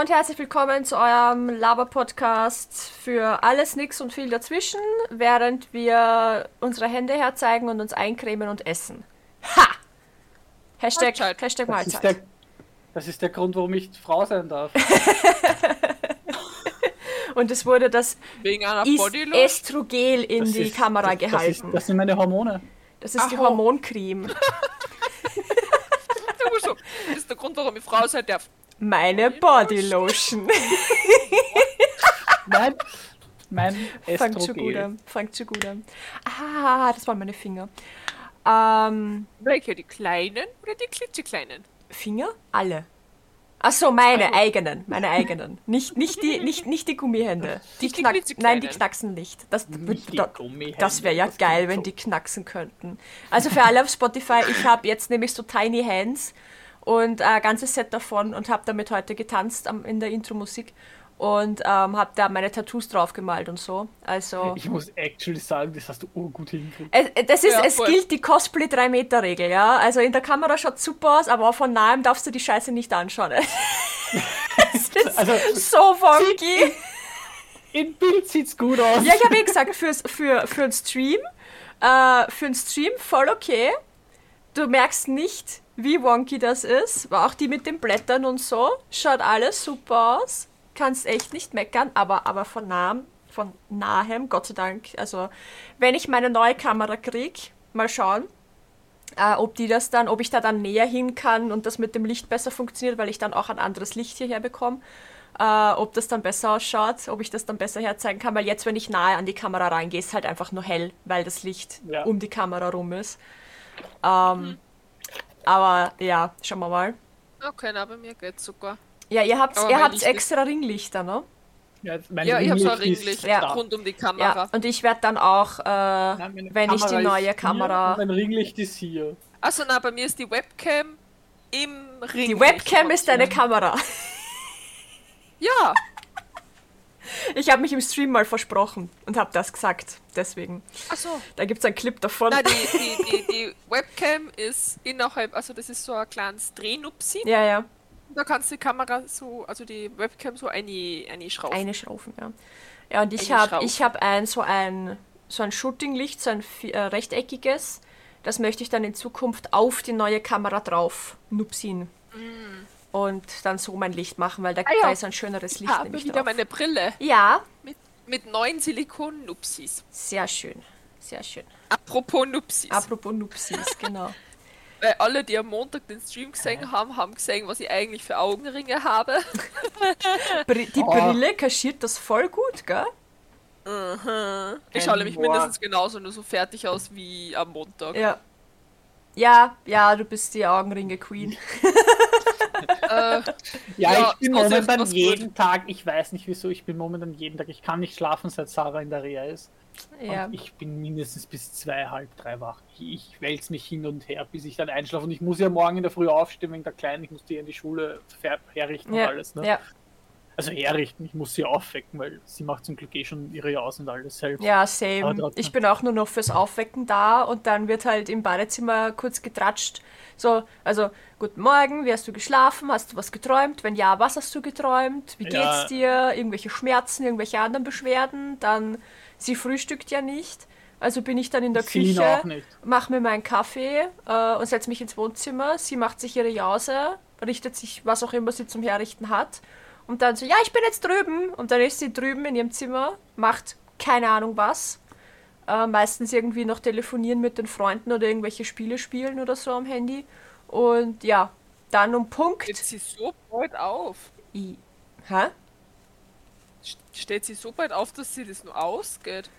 Und herzlich willkommen zu eurem Laber-Podcast für alles, nix und viel dazwischen, während wir unsere Hände herzeigen und uns eincremen und essen. Ha! Hashtag, Mahlzeit. Hashtag Das ist, Mahlzeit. der, das ist der Grund, warum ich Frau sein darf. Und es wurde das? Estrogel in Das die ist- Kamera das, das, ist, gehalten. das sind meine Hormone. Das ist die Aho. Hormoncreme. so. Das ist der Grund, warum ich Frau sein darf. Meine Bodylotion. Nein, mein Fangt schon gut an. Fangt schon gut an. Ah, das waren meine Finger. Ähm, Welche? Die kleinen oder die klitzekleinen? Finger? Alle. Ach so, meine Also- eigenen, meine eigenen. Nicht, nicht, die, nicht, nicht die Gummihände. Die die knack, klitzekleinen. nein, die knacksen nicht. Das, Nicht da, Gummihände, das wäre ja das geil, wenn so. die knacksen könnten. Also für alle auf Spotify, ich habe jetzt nämlich so Tiny Hands und ein ganzes Set davon und habe damit heute getanzt am, in der Intro-Musik und ähm, habe da meine Tattoos drauf gemalt und so. Also Ich muss actually sagen, das hast du urgut hingekriegt. es, äh, das ist, Ja, es voll. gilt die Cosplay 3 Meter Regel, ja. Also in der Kamera schaut super aus, aber von nahem darfst du die Scheiße nicht anschauen. Es ist Also- so wonky. Im Bild sieht's gut aus. Ja, ich habe eh gesagt, fürs, für, für einen Stream, äh, für einen Stream voll okay. Du merkst nicht, wie wonky das ist. Aber auch die mit den Blättern und so. Schaut alles super aus. Kannst echt nicht meckern, aber, aber von nahem, von nahem, Gott sei Dank. Also, wenn ich meine neue Kamera krieg, mal schauen, äh, ob die das dann, ob ich da dann näher hin kann und das mit dem Licht besser funktioniert, weil ich dann auch ein anderes Licht hierher bekomme. Äh, ob das dann besser ausschaut, ob ich das dann besser herzeigen kann, weil jetzt, wenn ich nahe an die Kamera reingehe, ist halt einfach nur hell, weil das Licht Ja. um die Kamera rum ist. Ähm, Aber ja, schauen wir mal. Okay, na, bei mir geht's sogar. Ja, ihr habt, Aber ihr habt extra Ringlichter, ne? Ja, mein Ja, ich habe so ein Ringlicht Ringlicht Ja. rund um die Ja, Kamera. und ich werde dann auch, äh, Nein, wenn ich die Kamera neue hier Kamera. Mein Ringlicht ist hier. Also na, bei mir ist die Webcam im Ring. Die Webcam ist deine Kamera. Ja, Ich habe mich im Stream mal versprochen und habe das gesagt. Deswegen. achso. Da gibt es einen Clip davon. Nein, die, die, die, die Webcam ist innerhalb, also das ist so ein kleines Drehnupsi. Ja, ja. Da kannst du die Kamera so, also die Webcam so eine, eine schrauben. Eine Schraufen, ja. Ja, und ich habe hab ein so ein so ein Shooting-Licht, so ein äh, rechteckiges. Das möchte ich dann in Zukunft auf die neue Kamera drauf nupsin. Und dann so mein Licht machen, weil da. Ah ja. da ist ein schöneres Ich Licht habe nämlich wieder drauf. meine Brille Ja, mit, mit neuen Silikon-Nupsis. sehr schön. Sehr schön. Apropos Nupsis. Apropos Nupsis, genau. Weil alle, die am Montag den Stream gesehen haben, haben gesehen, was ich eigentlich für Augenringe habe. Die Oh. Brille kaschiert das voll gut, gell? Ich schaue nämlich mindestens genauso nur so fertig aus wie am Montag. Ja. Ja, ja, du bist die Augenringe-Queen. Äh, Ja, Ja, ich bin momentan was gut. jeden Tag, ich weiß nicht wieso, ich bin momentan jeden Tag, ich kann nicht schlafen, seit Sarah in der Reha ist. Ja. Und ich bin mindestens bis zwei, halb drei wach. Ich wälze mich hin und her, bis ich dann einschlafe. Und ich muss ja morgen in der Früh aufstehen wegen der Kleinen. Ich muss die in die Schule herrichten Ja, und alles. Ne? ja, Also herrichten, ich muss sie aufwecken, weil sie macht zum Glück eh schon ihre Jaus und alles selbst. ja, same. Ich bin auch nur noch fürs Aufwecken da und dann wird halt im Badezimmer kurz getratscht. So, also, guten Morgen, wie hast du geschlafen? Hast du was geträumt? Wenn ja, was hast du geträumt? Wie geht's Ja. dir? Irgendwelche Schmerzen, irgendwelche anderen Beschwerden? Dann, sie frühstückt ja nicht. Also bin ich dann in der Celine Küche, auch nicht. mach mir meinen Kaffee äh, und setze mich ins Wohnzimmer. Sie macht sich ihre Jause, richtet sich, was auch immer sie zum Herrichten hat. Und dann so, ja, ich bin jetzt drüben. Und dann ist sie drüben in ihrem Zimmer, macht keine Ahnung was. Äh, meistens irgendwie noch telefonieren mit den Freunden oder irgendwelche Spiele spielen oder so am Handy. Und ja, dann um Punkt. steht sie so bald auf? I, hä? St- Steht sie so bald auf, dass sie das nur ausgeht?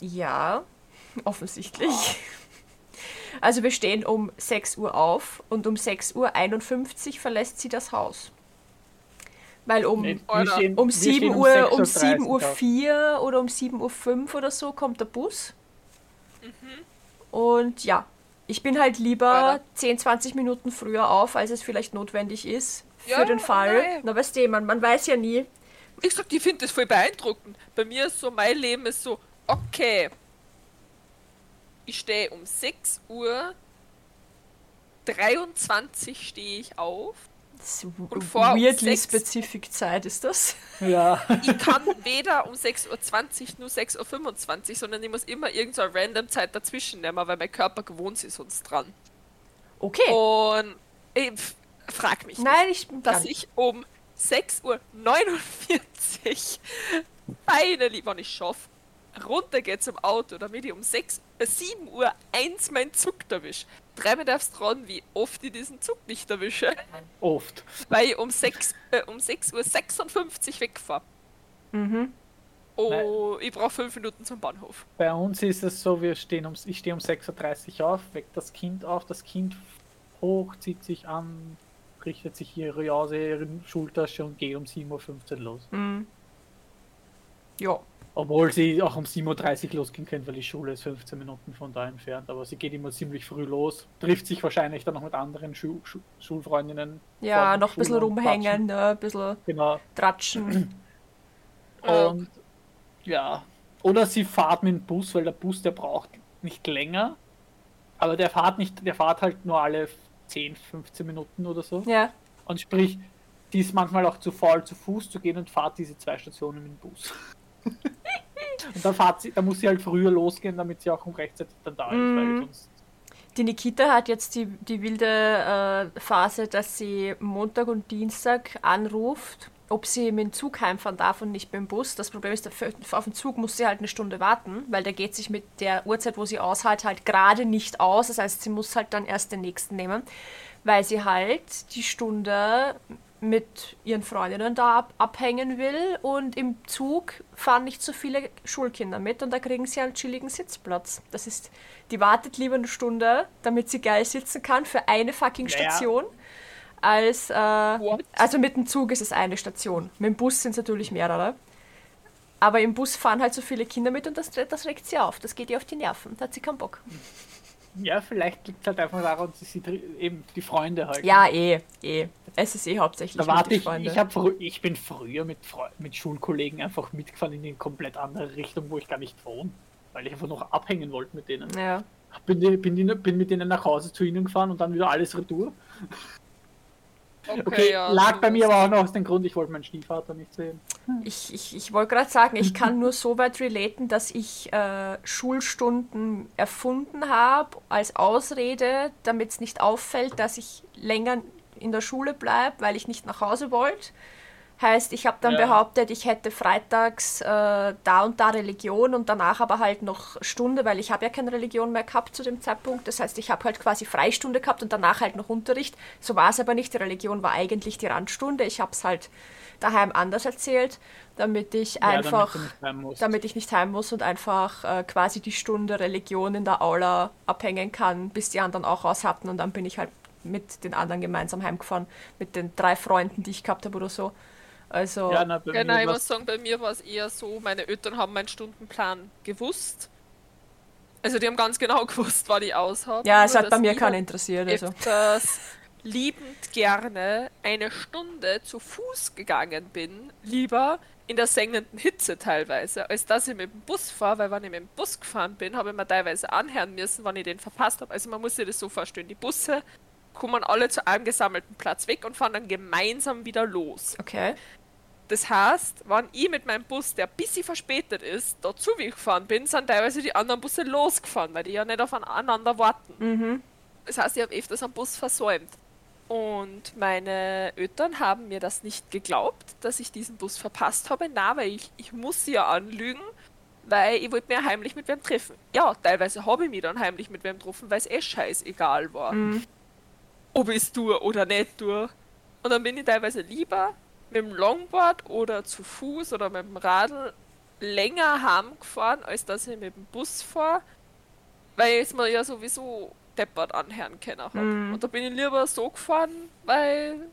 Ja, offensichtlich. Also wir stehen um 6 Uhr auf und um 6.51 Uhr verlässt sie das Haus. Weil um, Nee, stehen- um wir stehen 7 Uhr, um 6.30 7 Uhr auf. 4 oder um 7 Uhr 5 oder so kommt der Bus. Und ja, ich bin halt lieber Alter. 10, 20 Minuten früher auf, als es vielleicht notwendig ist. Für Ja, den Fall. nein. Na, weißt du, man, man weiß ja nie. Ich sag, ich finde das voll beeindruckend. Bei mir ist so, mein Leben ist so, okay. Ich stehe um 6 Uhr 23 stehe ich auf. Und vor um weirdly sechs- specific Zeit ist das. Ja. Ich kann weder um 6.20 Uhr nur 6.25 Uhr, sondern ich muss immer irgendeine random Zeit dazwischen nehmen, weil mein Körper gewohnt ist sonst dran. Okay. Und ich frag mich, Nein, ich nicht, dass dann- ich um 6.49 Uhr finally, wenn ich schaffe, runtergehe zum Auto, damit ich um 6, äh, 7 Uhr eins meinen Zug erwische. Drei mir darfst dran, wie oft ich diesen Zug nicht erwische, Oft. weil ich um 6, äh, um 6 Uhr 56 wegfahre. Mhm. Oh, ich brauche 5 Minuten zum Bahnhof. Bei uns ist es so, wir stehen um, ich stehe um 6.30 Uhr auf, weckt das Kind auf, das Kind hoch, zieht sich an, richtet sich ihre Jause, ihre Schultasche und geht um 7.15 Uhr los. Mhm. Ja. Obwohl sie auch um 7.30 Uhr losgehen könnte, weil die Schule ist 15 Minuten von da entfernt. Aber sie geht immer ziemlich früh los, trifft sich wahrscheinlich dann noch mit anderen Schu Schu Schulfreundinnen. Ja, noch ein bisschen rumhängen, ne, ein bisschen. Genau. tratschen. Ja. Und ja. Oder sie fahrt mit dem Bus, weil der Bus, der braucht nicht länger. Aber der fahrt nicht, der fahrt halt nur alle 10, 15 Minuten oder so. ja. Und sprich, die ist manchmal auch zu faul, zu Fuß zu gehen und fahrt diese zwei Stationen mit dem Bus. und dann fahrt sie, da muss sie halt früher losgehen, damit sie auch um rechtzeitig dann da ist, Mhm. weil sonst. Die Nikita hat jetzt die, die wilde äh, Phase, dass sie Montag und Dienstag anruft, ob sie mit dem Zug heimfahren darf und nicht mit dem Bus. Das Problem ist, auf den Zug muss sie halt eine Stunde warten, weil der geht sich mit der Uhrzeit, wo sie aushält, halt gerade nicht aus. Das heißt, sie muss halt dann erst den nächsten nehmen, weil sie halt die Stunde mit ihren Freundinnen da ab abhängen will und im Zug fahren nicht so viele Schulkinder mit und da kriegen sie einen chilligen Sitzplatz. Das ist, die wartet lieber eine Stunde, damit sie geil sitzen kann für eine fucking. Station, als, äh, also mit dem Zug ist es eine Station. Mit dem Bus sind es natürlich mehrere. Aber im Bus fahren halt so viele Kinder mit und das, das regt sie auf. Das geht ihr auf die Nerven. Da hat sie keinen Bock. Ja, vielleicht liegt es halt einfach daran, dass sie dr- eben die Freunde halt. Ja, eh, eh. Es ist eh hauptsächlich Da warte ich, Freunden. ich, frü ich bin früher mit, mit Schulkollegen einfach mitgefahren in eine komplett andere Richtung, wo ich gar nicht wohne. Weil ich einfach noch abhängen wollte mit denen. ja. Bin, bin, bin mit denen nach Hause zu ihnen gefahren und dann wieder alles retour. Okay, Okay, ja, lag bei mir aber auch noch aus dem Grund, ich wollte meinen Stiefvater nicht sehen. Ich, ich, ich wollte gerade sagen, ich kann nur so weit relaten, dass ich äh, Schulstunden erfunden habe als Ausrede, damit es nicht auffällt, dass ich länger in der Schule bleibe, weil ich nicht nach Hause wollte. Heißt, ich habe dann Ja. behauptet, ich hätte freitags äh, da und da Religion und danach aber halt noch Stunde, weil ich habe ja keine Religion mehr gehabt zu dem Zeitpunkt. Das heißt, ich habe halt quasi Freistunde gehabt und danach halt noch Unterricht. So war es aber nicht. Die Religion war eigentlich die Randstunde. Ich habe es halt daheim anders erzählt, damit ich Ja, einfach, damit damit ich nicht heim muss und einfach äh, quasi die Stunde Religion in der Aula abhängen kann, bis die anderen auch raus hatten und dann bin ich halt mit den anderen gemeinsam heimgefahren, mit den drei Freunden, die ich gehabt habe oder so. Also, ja, na, bei Ja, mir nein, ich war's- muss sagen, bei mir war es eher so, meine Eltern haben meinen Stundenplan gewusst. Also die haben ganz genau gewusst, wann ich aus habe. ja, es hat bei mir ich keinen interessiert. Also. öfters liebend gerne eine Stunde zu Fuß gegangen bin, lieber in der sengenden Hitze teilweise, als dass ich mit dem Bus fahre, weil wenn ich mit dem Bus gefahren bin, habe ich mir teilweise anhören müssen, wann ich den verpasst habe. Also man muss sich das so vorstellen, die Busse kommen alle zu einem gesammelten Platz weg und fahren dann gemeinsam wieder los. Okay. Das heißt, wenn ich mit meinem Bus, der ein bisschen verspätet ist, da zugefahren bin, sind teilweise die anderen Busse losgefahren, weil die ja nicht aufeinander warten. Mhm. Das heißt, ich habe öfters am Bus versäumt. Und meine Eltern haben mir das nicht geglaubt, dass ich diesen Bus verpasst habe. Na, weil ich, ich muss sie ja anlügen, weil ich wollte mir heimlich mit wem treffen. Ja, teilweise habe ich mich dann heimlich mit wem getroffen, weil es eh scheißegal war. Mhm. Ob ich es tue oder nicht tue. Und dann bin ich teilweise lieber mit dem Longboard oder zu Fuß oder mit dem Radl länger heimgefahren, als dass ich mit dem Bus fahre, weil ich es mir ja sowieso deppert anhören können hab. Mhm. Und da bin ich lieber so gefahren, weil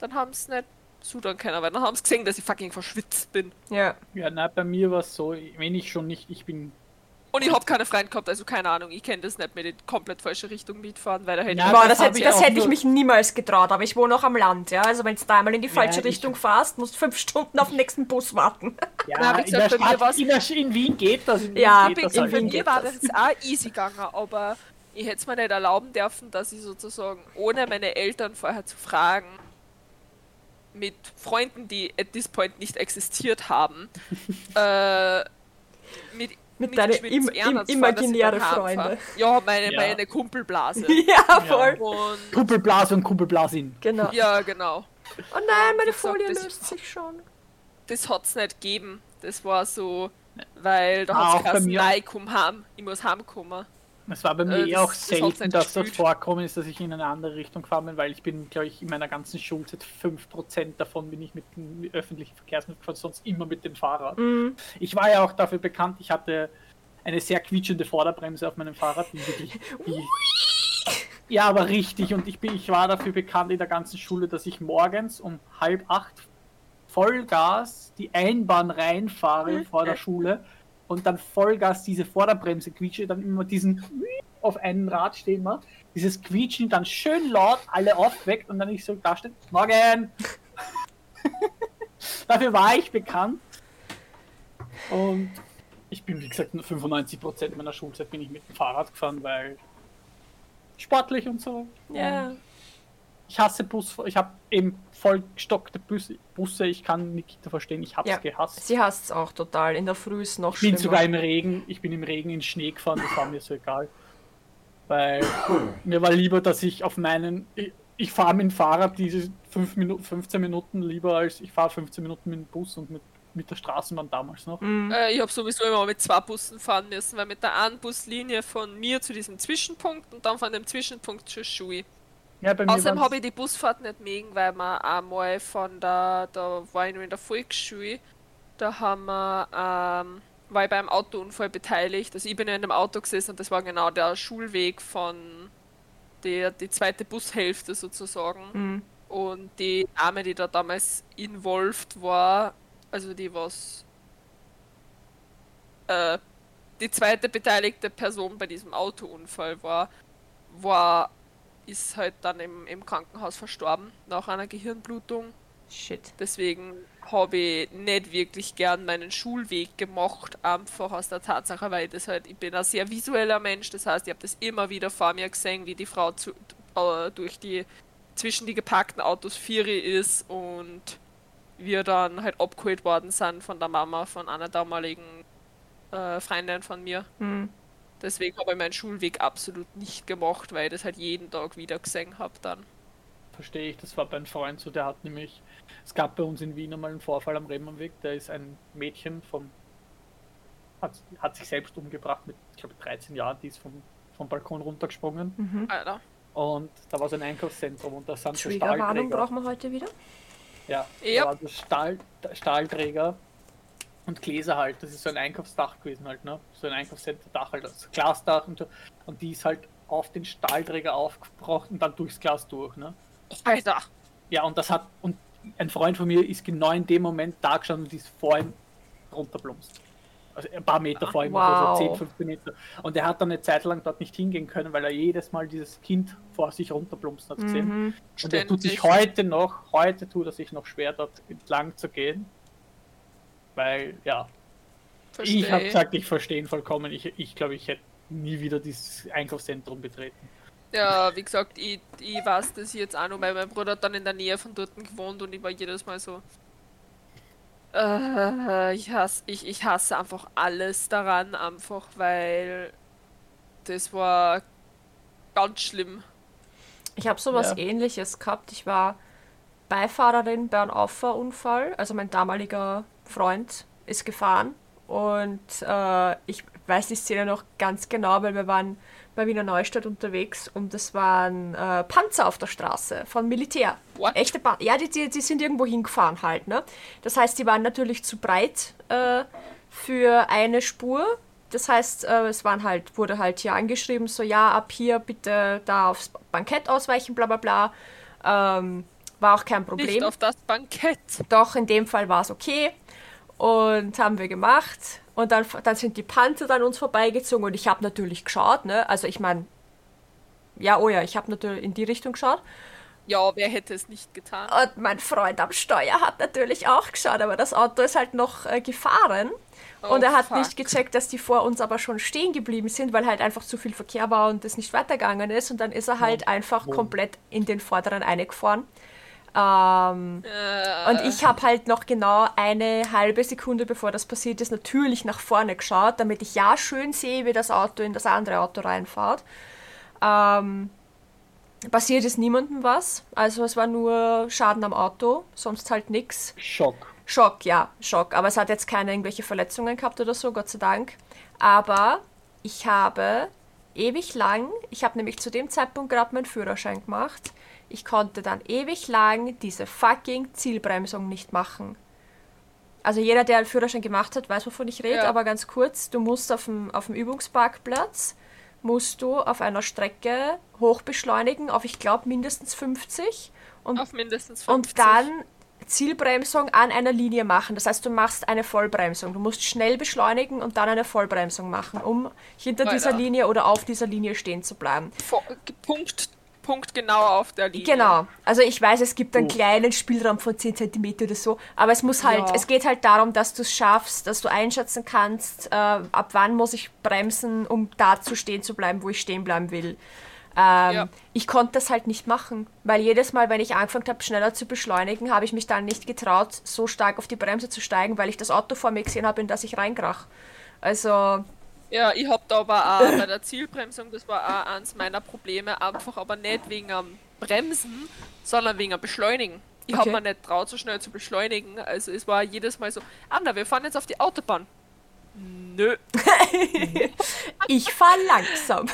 dann haben sie nicht sudern können, weil dann haben sie gesehen, dass ich fucking verschwitzt bin. Ja. Ja, na, bei mir war es so, wenn ich schon nicht, ich bin. Und ich habe keine Freunde gehabt, also keine Ahnung, ich kenne das nicht mit in komplett falsche Richtung mitfahren, weil da hätte Ja, ich Boah, das hätte, ich das hätte ich mich niemals getraut, aber ich wohne auch am Land, ja. Also wenn du da einmal in die falsche ich- Richtung fährst, musst du fünf Stunden auf den nächsten Bus warten. Ja, Na, in, der gesagt, bei mir Stadt, war's- in, der, in Wien geht das. In Wien Ja, geht das in halt. bei Wien mir war das. das jetzt auch easy gegangen, aber ich hätte es mir nicht erlauben dürfen, dass ich sozusagen, ohne meine Eltern vorher zu fragen, mit Freunden, die at this point nicht existiert haben, äh, mit Mit deinen im- im- imaginäre Freunde. Ja, meine, Ja. meine Kumpelblase. ja, voll. Und Kumpelblase und Kumpelblasin. Genau. ja, genau. Oh nein, meine Folie das- löst sich schon. Das hat's nicht gegeben. Das war so, weil da Ah, hat's nein, ich komm heim, ich muss heimkommen. Es war bei mir Äh, eh das- auch selten, dass das vorkommen ist, dass ich in eine andere Richtung gefahren bin, weil ich bin, glaube ich, in meiner ganzen Schulzeit 5% davon bin ich mit dem öffentlichen Verkehrsmittel gefahren, sonst immer mit dem Fahrrad. Mhm. Ich war ja auch dafür bekannt, ich hatte eine sehr quietschende Vorderbremse auf meinem Fahrrad, die wirklich. Die, ja, aber richtig. Und ich, bin, ich war dafür bekannt in der ganzen Schule, dass ich morgens um halb acht Vollgas die Einbahn reinfahre vor der Schule und dann Vollgas diese Vorderbremse quietsche, dann immer diesen auf einem Rad stehen mache, dieses Quietschen dann schön laut alle aufweckt und dann ich so da stehe, Morgen! Dafür war ich bekannt. Und ich bin, wie gesagt, nur 95% meiner Schulzeit bin ich mit dem Fahrrad gefahren, weil sportlich und so. Ja. Ich hasse Bus, ich habe eben vollgestockte Busse, Busse, ich kann Nikita verstehen, ich hab's Ja. gehasst. Sie hasst es auch total. In der Früh ist noch Ich bin schlimmer. sogar im Regen, ich bin im Regen in Schnee gefahren, das war mir so egal. Weil mir war lieber, dass ich auf meinen. Ich, ich fahre mit dem Fahrrad diese 5 Minuten, 15 Minuten lieber als ich fahre 15 Minuten mit dem Bus und mit, mit der Straßenbahn damals noch. Mhm. Äh, ich habe sowieso immer mit zwei Bussen fahren müssen, weil mit der einen Buslinie von mir zu diesem Zwischenpunkt und dann von dem Zwischenpunkt zur Schule. Ja, Außerdem habe ich die Busfahrt nicht mögen, weil wir einmal von der, da war ich noch in der Volksschule, da haben wir, ähm, war ich beim Autounfall beteiligt. Also ich bin ja in dem Auto gesessen und das war genau der Schulweg von der die zweite Bushälfte sozusagen. Mhm. Und die Dame, die da damals involviert war, also die was äh, die zweite beteiligte Person bei diesem Autounfall war, war ist halt dann im, im Krankenhaus verstorben nach einer Gehirnblutung. Shit. Deswegen habe ich nicht wirklich gern meinen Schulweg gemacht, einfach aus der Tatsache, weil ich das halt, ich bin ein sehr visueller Mensch, das heißt, ich habe das immer wieder vor mir gesehen, wie die Frau zu, äh, durch die zwischen die geparkten Autos Vieri ist und wir dann halt abgeholt worden sind von der Mama von einer damaligen äh, Freundin von mir. Mhm. Deswegen habe ich meinen Schulweg absolut nicht gemacht, weil ich das halt jeden Tag wieder gesehen habe dann. verstehe ich, das war bei einem Freund so, der hat nämlich, es gab bei uns in Wien einmal einen Vorfall am Rehmannweg, da ist ein Mädchen vom, hat, hat sich selbst umgebracht mit, ich glaube, 13 Jahren, die ist vom, vom Balkon runtergesprungen Mhm. Alter. und da war so ein Einkaufszentrum und da sind so Stahlträger. brauchen wir heute wieder. Ja, Ja. da war das Stahl, Stahlträger und Gläser halt, das ist so ein Einkaufsdach gewesen halt, ne? So ein Einkaufscenter-Dach halt, das Glasdach und so. Und die ist halt auf den Stahlträger aufgebrochen und dann durchs Glas durch, ne? Alter. Ja, und das hat, und ein Freund von mir ist genau in dem Moment da gestanden und ist vor ihm runterplumpst. Also ein paar Meter vor ihm, Wow. also so 10, 15 Meter. Und er hat dann eine Zeit lang dort nicht hingehen können, weil er jedes Mal dieses Kind vor sich runterplumpsen hat gesehen. Mhm. Und er tut sich heute noch, heute tut er sich noch schwer, dort entlang zu gehen. Weil, ja, ich habe gesagt, ich verstehe ihn vollkommen. Ich, ich glaube, ich hätte nie wieder dieses Einkaufszentrum betreten. Ja, wie gesagt, ich, ich weiß das jetzt auch noch, weil mein Bruder hat dann in der Nähe von dort gewohnt und ich war jedes Mal so. Äh, ich, hasse, ich, ich hasse einfach alles daran, einfach weil das war ganz schlimm. Ich habe sowas Ja. ähnliches gehabt. Ich war Beifahrerin bei einem Auffahrunfall. Also mein damaliger Freund ist gefahren. Und äh, ich weiß die Szene noch ganz genau, weil wir waren bei Wiener Neustadt unterwegs und es waren äh, Panzer auf der Straße von Militär. What? Echte Panzer. Ja, die, die, die sind irgendwo hingefahren halt. Ne? Das heißt, die waren natürlich zu breit äh, für eine Spur. Das heißt, äh, es waren halt, wurde halt hier angeschrieben, so ja, ab hier bitte da aufs Bankett ausweichen, bla bla bla. Ähm, war auch kein Nicht Problem. auf das Bankett. Doch, in dem Fall war es okay. Und haben wir gemacht. Und dann, dann sind die Panzer an uns vorbeigezogen und ich habe natürlich geschaut, ne? Also ich meine, ja, oh ja, ich habe natürlich in die Richtung geschaut. Ja, wer hätte es nicht getan? Und mein Freund am Steuer hat natürlich auch geschaut, aber das Auto ist halt noch äh, gefahren. Oh, und er hat fuck. nicht gecheckt, dass die vor uns aber schon stehen geblieben sind, weil halt einfach zu viel Verkehr war und es nicht weitergegangen ist. Und dann ist er halt einfach Boom. komplett in den vorderen eingefahren. Ähm, Äh, und ich habe halt noch genau eine halbe Sekunde, bevor das passiert ist, natürlich nach vorne geschaut, damit ich ja schön sehe, wie das Auto in das andere Auto reinfährt. Ähm, passiert ist niemandem was. Also es war nur Schaden am Auto, sonst halt nichts. Schock. Schock, ja, Schock. Aber es hat jetzt keine irgendwelche Verletzungen gehabt oder so, Gott sei Dank. Aber ich habe ewig lang, ich habe nämlich zu dem Zeitpunkt gerade meinen Führerschein gemacht, ich konnte dann ewig lang diese fucking Zielbremsung nicht machen. Also jeder, der einen Führerschein gemacht hat, weiß, wovon ich rede, Ja. aber ganz kurz, du musst auf dem, auf dem Übungsparkplatz, musst du auf einer Strecke hoch beschleunigen auf, ich glaube, mindestens 50 und auf mindestens 50. und dann Zielbremsung an einer Linie machen. Das heißt, du machst eine Vollbremsung. Du musst schnell beschleunigen und dann eine Vollbremsung machen, um hinter Alter. dieser Linie oder auf dieser Linie stehen zu bleiben. Punkt, Punkt genau auf der Linie. Genau. Also ich weiß, es gibt einen Oh. kleinen Spielraum von 10 cm oder so, aber es muss halt, Ja. es geht halt darum, dass du es schaffst, dass du einschätzen kannst, äh, ab wann muss ich bremsen, um da zu stehen zu bleiben, wo ich stehen bleiben will. Ähm, Ja. Ich konnte das halt nicht machen, weil jedes Mal, wenn ich angefangen habe, schneller zu beschleunigen, habe ich mich dann nicht getraut, so stark auf die Bremse zu steigen, weil ich das Auto vor mir gesehen habe, in das ich reinkrach. Also, Ja, ich hab da aber auch bei der Zielbremsung, das war auch eins meiner Probleme, einfach aber nicht wegen am Bremsen, sondern wegen am Beschleunigen. Ich hab Okay. mir nicht traut, so schnell zu beschleunigen. Also es war jedes Mal so, Anna, wir fahren jetzt auf die Autobahn. Nö. ich fahre langsam.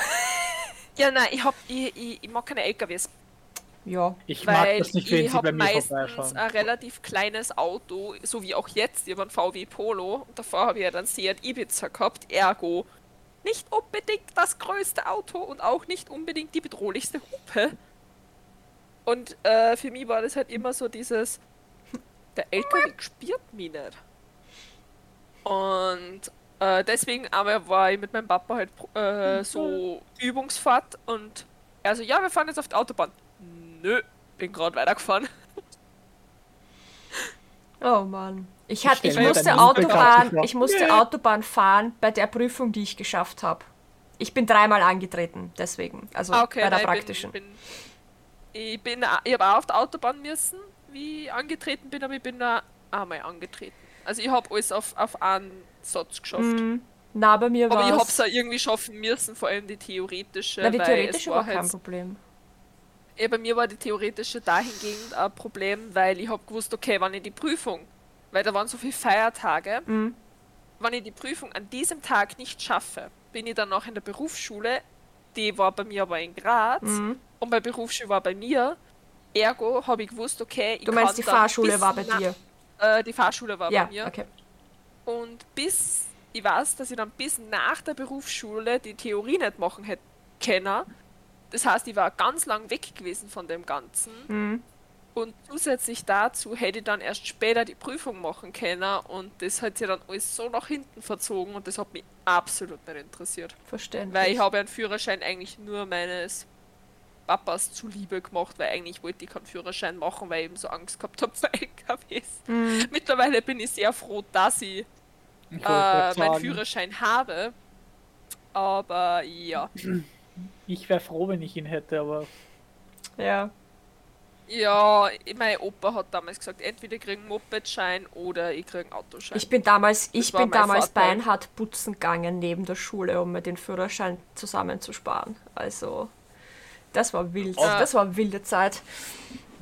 Ja, nein, ich hab, ich, ich, ich mag keine LKWs. Ja, ich weil mag das nicht, wenn ich sie bei habe mir meistens ein relativ kleines Auto, so wie auch jetzt, ich habe einen VW Polo. Und davor habe ich ja dann Seat Ibiza gehabt, ergo nicht unbedingt das größte Auto und auch nicht unbedingt die bedrohlichste Hupe. Und äh, für mich war das halt immer so dieses, der LKW spürt mich nicht. Und äh, deswegen aber war ich mit meinem Papa halt äh, so Übungsfahrt und er so, ja, wir fahren jetzt auf die Autobahn. Nö, bin gerade weitergefahren. Oh Mann. Ich, hat, ich mir musste Autobahn, ich musste Autobahn fahren bei der Prüfung, die ich geschafft habe. Ich bin dreimal angetreten, deswegen. Also Ah, okay, bei der nein, praktischen. Ich bin, bin, ich bin, ich habe auch auf der Autobahn müssen, wie ich angetreten bin, aber ich bin da einmal angetreten. Also ich habe alles auf, auf einen Satz geschafft. Mhm. Na, bei mir Aber ich war habe es irgendwie schaffen müssen, vor allem die theoretische. Na, die theoretische war war kein halt, Problem. Ja, bei mir war die theoretische dahingehend ein Problem, weil ich habe gewusst, okay, wann ich die Prüfung, weil da waren so viele Feiertage, Mhm. wenn ich die Prüfung an diesem Tag nicht schaffe, bin ich dann noch in der Berufsschule, die war bei mir aber in Graz Mhm. und bei Berufsschule war bei mir. Ergo habe ich gewusst, okay, ich Du meinst, kann die Fahrschule war bei dir? Äh, die Fahrschule war Ja, bei mir. okay. Und bis, ich weiß, dass ich dann bis nach der Berufsschule die Theorie nicht machen hätte können. Das heißt, ich war ganz lang weg gewesen von dem Ganzen. Mhm. Und zusätzlich dazu hätte ich dann erst später die Prüfung machen können und das hat sich dann alles so nach hinten verzogen und das hat mich absolut nicht interessiert. Verständlich. Weil ich habe einen Führerschein eigentlich nur meines Papas zuliebe gemacht, weil eigentlich wollte ich keinen Führerschein machen, weil ich eben so Angst gehabt habe vor LKWs. Mhm. Mittlerweile bin ich sehr froh, dass ich Ich äh, meinen Führerschein habe. Aber ja. Ich wäre froh, wenn ich ihn hätte, aber Ja. Ja, mein Opa hat damals gesagt, entweder ich kriege einen Mopedschein oder ich kriege einen Autoschein. Ich bin damals, ich war bin damals Vorteil. beinhart putzen gegangen neben der Schule, um mir den Führerschein zusammenzusparen. Also, das war wild. Ja. Das war eine wilde Zeit.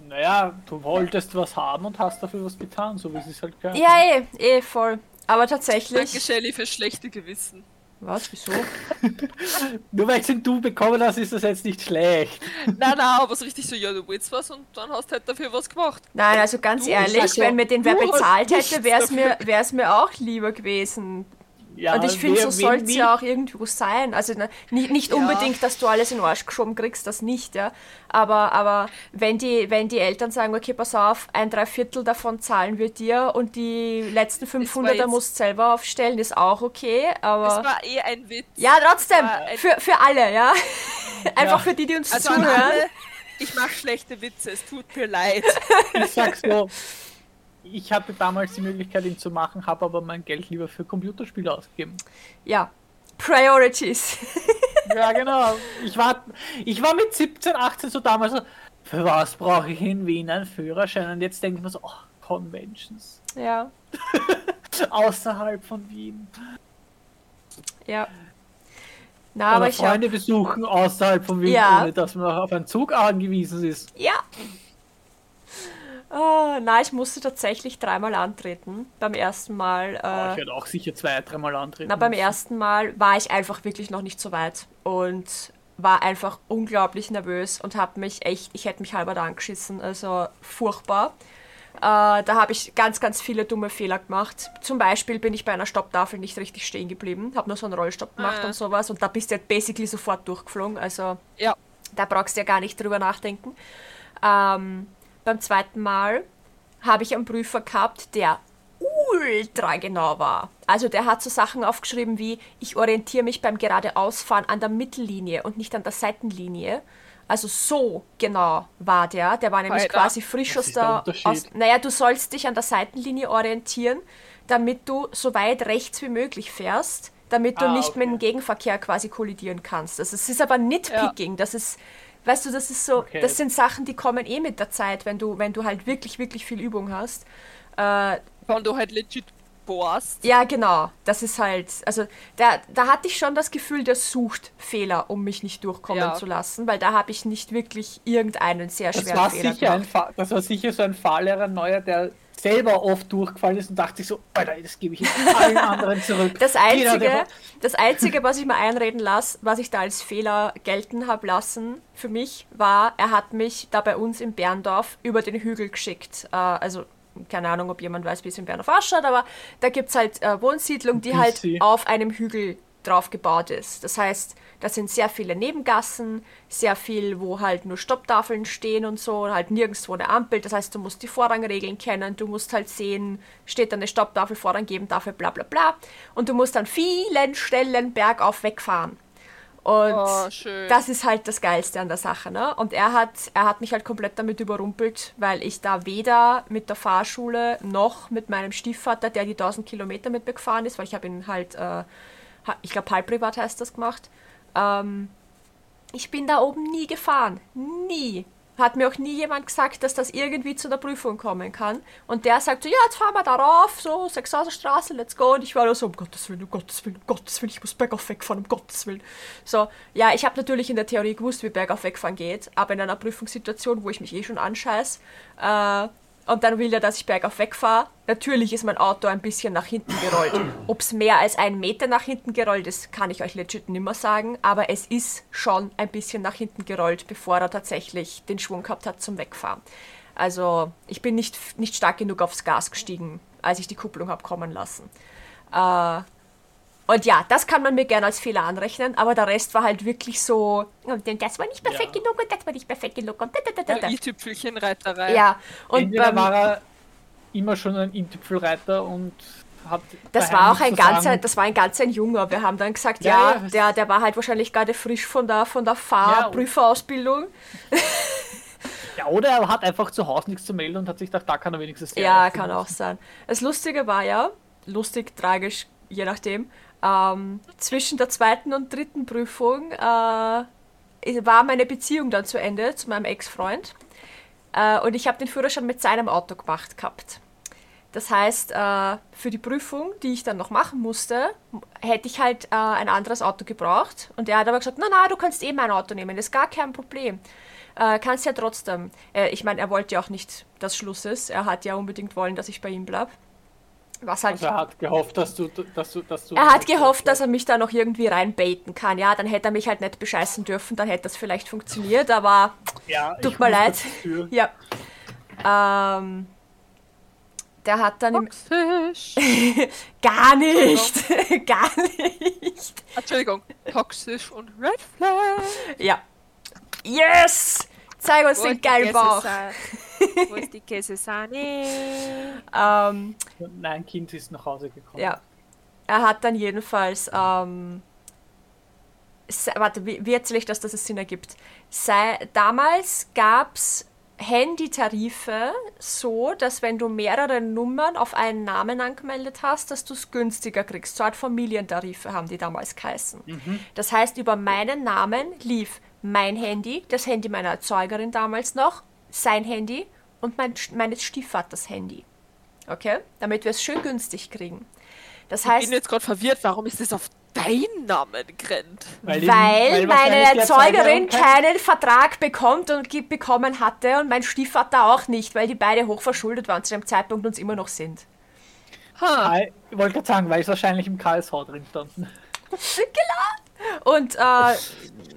naja, du wolltest was haben und hast dafür was getan, so wie es halt gehört. Ja, eh, eh, voll. Aber Danke, tatsächlich. Shelly, für schlechte Gewissen. Was? Wieso? Nur weil es den Du bekommen hast, ist das jetzt nicht schlecht. nein, nein, aber so richtig so, ja, du willst was und dann hast du halt dafür was gemacht. Nein, also ganz Du, ehrlich, also, wenn mir den wer du bezahlt hätte, wäre es mir, wär's mir auch lieber gewesen. Ja, Und ich finde, so wen- soll es ja auch irgendwo sein. Also ne, nicht, nicht Ja. unbedingt, dass du alles in den Arsch geschoben kriegst, das nicht, ja. Aber, aber wenn, die, wenn die Eltern sagen, okay, pass auf, ein Dreiviertel davon zahlen wir dir und die letzten 500er jetzt- musst selber aufstellen, ist auch okay. Das Aber war eh ein Witz. ja, trotzdem, für, für alle, ja. Einfach Ja. für die, die uns Also zuhören. alle, ich mache schlechte Witze, es tut mir leid. Ich sag so, ich hatte damals die Möglichkeit, ihn zu machen, habe aber mein Geld lieber für Computerspiele ausgegeben. Ja. Priorities. Ja, genau. Ich war, ich war mit 17, 18 so damals so, für was brauche ich in Wien einen Führerschein? Und jetzt denke ich mir so, oh, Conventions. Ja. Außerhalb von Wien. Ja. Na, aber Oder ich hab, Freunde besuchen außerhalb von Wien, Ja. ohne dass man auf einen Zug angewiesen ist. Ja. Oh, na, ich musste tatsächlich dreimal antreten. Beim ersten Mal. Aber Äh, ich werde auch sicher zwei, dreimal antreten. na, beim ersten Mal war ich einfach wirklich noch nicht so weit und war einfach unglaublich nervös und habe mich echt, ich hätte mich halber da angeschissen, also furchtbar. Äh, da habe ich ganz, ganz viele dumme Fehler gemacht. Zum Beispiel bin ich bei einer Stopptafel nicht richtig stehen geblieben, habe nur so einen Rollstopp gemacht Ah. und sowas und da bist du halt basically sofort durchgeflogen. Also Ja. da brauchst du ja gar nicht drüber nachdenken. Ähm, beim zweiten Mal habe ich einen Prüfer gehabt, der ultra genau war. Also der hat so Sachen aufgeschrieben wie, ich orientiere mich beim geradeausfahren an der Mittellinie und nicht an der Seitenlinie. Also so genau war der. Der war nämlich Alter. quasi frisch aus der? Aus, naja, du sollst dich an der Seitenlinie orientieren, damit du so weit rechts wie möglich fährst, damit du Ah, nicht mit okay. dem Gegenverkehr quasi kollidieren kannst. Also es ist aber Nitpicking, das ist, weißt du, das ist so, Okay. das sind Sachen, die kommen eh mit der Zeit, wenn du, wenn du halt wirklich, wirklich viel Übung hast. Äh, Wenn du halt legit bohrst. ja, genau, das ist halt, also da, da hatte ich schon das Gefühl, der sucht Fehler, um mich nicht durchkommen Ja. zu lassen, weil da habe ich nicht wirklich irgendeinen sehr das schweren war, Fehler sicher ein gemacht. Fa das war sicher so ein Fahrlehrer neuer, der selber oft durchgefallen ist und dachte sich so, Alter, das gebe ich jetzt allen anderen zurück. Das Einzige, das Einzige, was ich mir einreden lasse, was ich da als Fehler gelten habe lassen für mich, war, er hat mich da bei uns in Berndorf über den Hügel geschickt. Äh, also, keine Ahnung, ob jemand weiß, wie es in Berndorf ausschaut, aber da gibt es halt äh, Wohnsiedlung, die halt auf einem Hügel drauf gebaut ist. Das heißt, da sind sehr viele Nebengassen, sehr viel, wo halt nur Stopptafeln stehen und so, und halt nirgendwo eine Ampel. Das heißt, du musst die Vorrangregeln kennen, du musst halt sehen, steht da eine Stopptafel, Vorrang geben, Tafel, bla bla bla. Und du musst an vielen Stellen bergauf wegfahren. Und Oh, schön. das ist halt das Geilste an der Sache, ne? Und er hat, er hat mich halt komplett damit überrumpelt, weil ich da weder mit der Fahrschule noch mit meinem Stiefvater, der die 1000 Kilometer mit mir gefahren ist, weil ich habe ihn halt, äh, ich glaube halbprivat heißt das gemacht, ähm, ich bin da oben nie gefahren. Nie. Hat mir auch nie jemand gesagt, dass das irgendwie zu der Prüfung kommen kann. Und der sagt so, ja, jetzt fahren wir darauf, so, Straße, let's go. Und ich war nur so, um Gottes Willen, um Gottes Willen, um Gottes Willen, ich muss bergauf wegfahren, um Gottes Willen. So, ja, ich habe natürlich in der Theorie gewusst, wie bergauf wegfahren geht, aber in einer Prüfungssituation, wo ich mich eh schon anscheiß, äh, und dann will er, dass ich bergauf wegfahre. Natürlich ist mein Auto ein bisschen nach hinten gerollt. Ob es mehr als einen Meter nach hinten gerollt ist, kann ich euch legit nimmer sagen. Aber es ist schon ein bisschen nach hinten gerollt, bevor er tatsächlich den Schwung gehabt hat zum Wegfahren. Also ich bin nicht, nicht stark genug aufs Gas gestiegen, als ich die Kupplung habe kommen lassen. Äh, und ja, das kann man mir gerne als Fehler anrechnen, aber der Rest war halt wirklich so, und das war nicht perfekt Ja. genug und das war nicht perfekt genug und da, da, da, da, da. i-Tüpfelchenreiterei. Ja, und Entweder beim, war er immer schon ein Intüpfelreiter und hat. das war auch ein ganzer, das war ein ganz ein Junger. Wir haben dann gesagt, Ja, ja, ja, der, der war halt wahrscheinlich gerade frisch von der, von der Fahrprüferausbildung. Ja, oder er hat einfach zu Hause nichts zu melden und hat sich gedacht, da kann er wenigstens Ja, kann auch sein. Das Lustige war ja, lustig, tragisch, je nachdem, ähm, zwischen der zweiten und dritten Prüfung äh, war meine Beziehung dann zu Ende zu meinem Ex-Freund. Äh, und ich habe den Führerschein mit seinem Auto gemacht gehabt. Das heißt, äh, für die Prüfung, die ich dann noch machen musste, hätte ich halt äh, ein anderes Auto gebraucht. Und er hat aber gesagt, na na, du kannst eh mein Auto nehmen, das ist gar kein Problem. Äh, kannst ja trotzdem. Äh, ich meine, er wollte ja auch nicht, dass Schluss ist. Er hat ja unbedingt wollen, dass ich bei ihm bleib. Was halt Also er hat gehofft, dass du, dass du, dass du. er hat gehofft, dass er mich da noch irgendwie reinbaiten kann. Ja, dann hätte er mich halt nicht bescheißen dürfen, dann hätte das vielleicht funktioniert, aber Ja, tut ich mir leid. ja. Ähm, der hat dann im, Toxisch. gar nicht, gar nicht. Entschuldigung. Toxisch und Red Flag. Ja. Yes! Zeig uns Wo den geilen Bauch. Wo ist die Käsesahne? Ähm, Nein, Kind ist nach Hause gekommen. Ja. Er hat dann jedenfalls, ähm, warte, wie, wie erzähle ich das, dass es Sinn ergibt? Sei, damals gab's, Handytarife so, dass wenn du mehrere Nummern auf einen Namen angemeldet hast, dass du es günstiger kriegst. So Art Familientarife haben die damals geheißen. Das heißt, über meinen Namen lief mein Handy, das Handy meiner Erzeugerin damals noch, sein Handy und mein, meines Stiefvaters Handy. Okay? Damit wir es schön günstig kriegen. Das Ich heißt, bin jetzt gerade verwirrt, warum ist das auf deinen Namen gerannt? Weil, die- weil, meine Erzeugerin kein- keinen Vertrag bekommt und bekommen hatte und mein Stiefvater auch nicht, weil die beide hochverschuldet waren zu dem Zeitpunkt und es immer noch sind. Ha, Ah, Ich wollte gerade sagen, weil es wahrscheinlich im KSV drin standen. Und äh,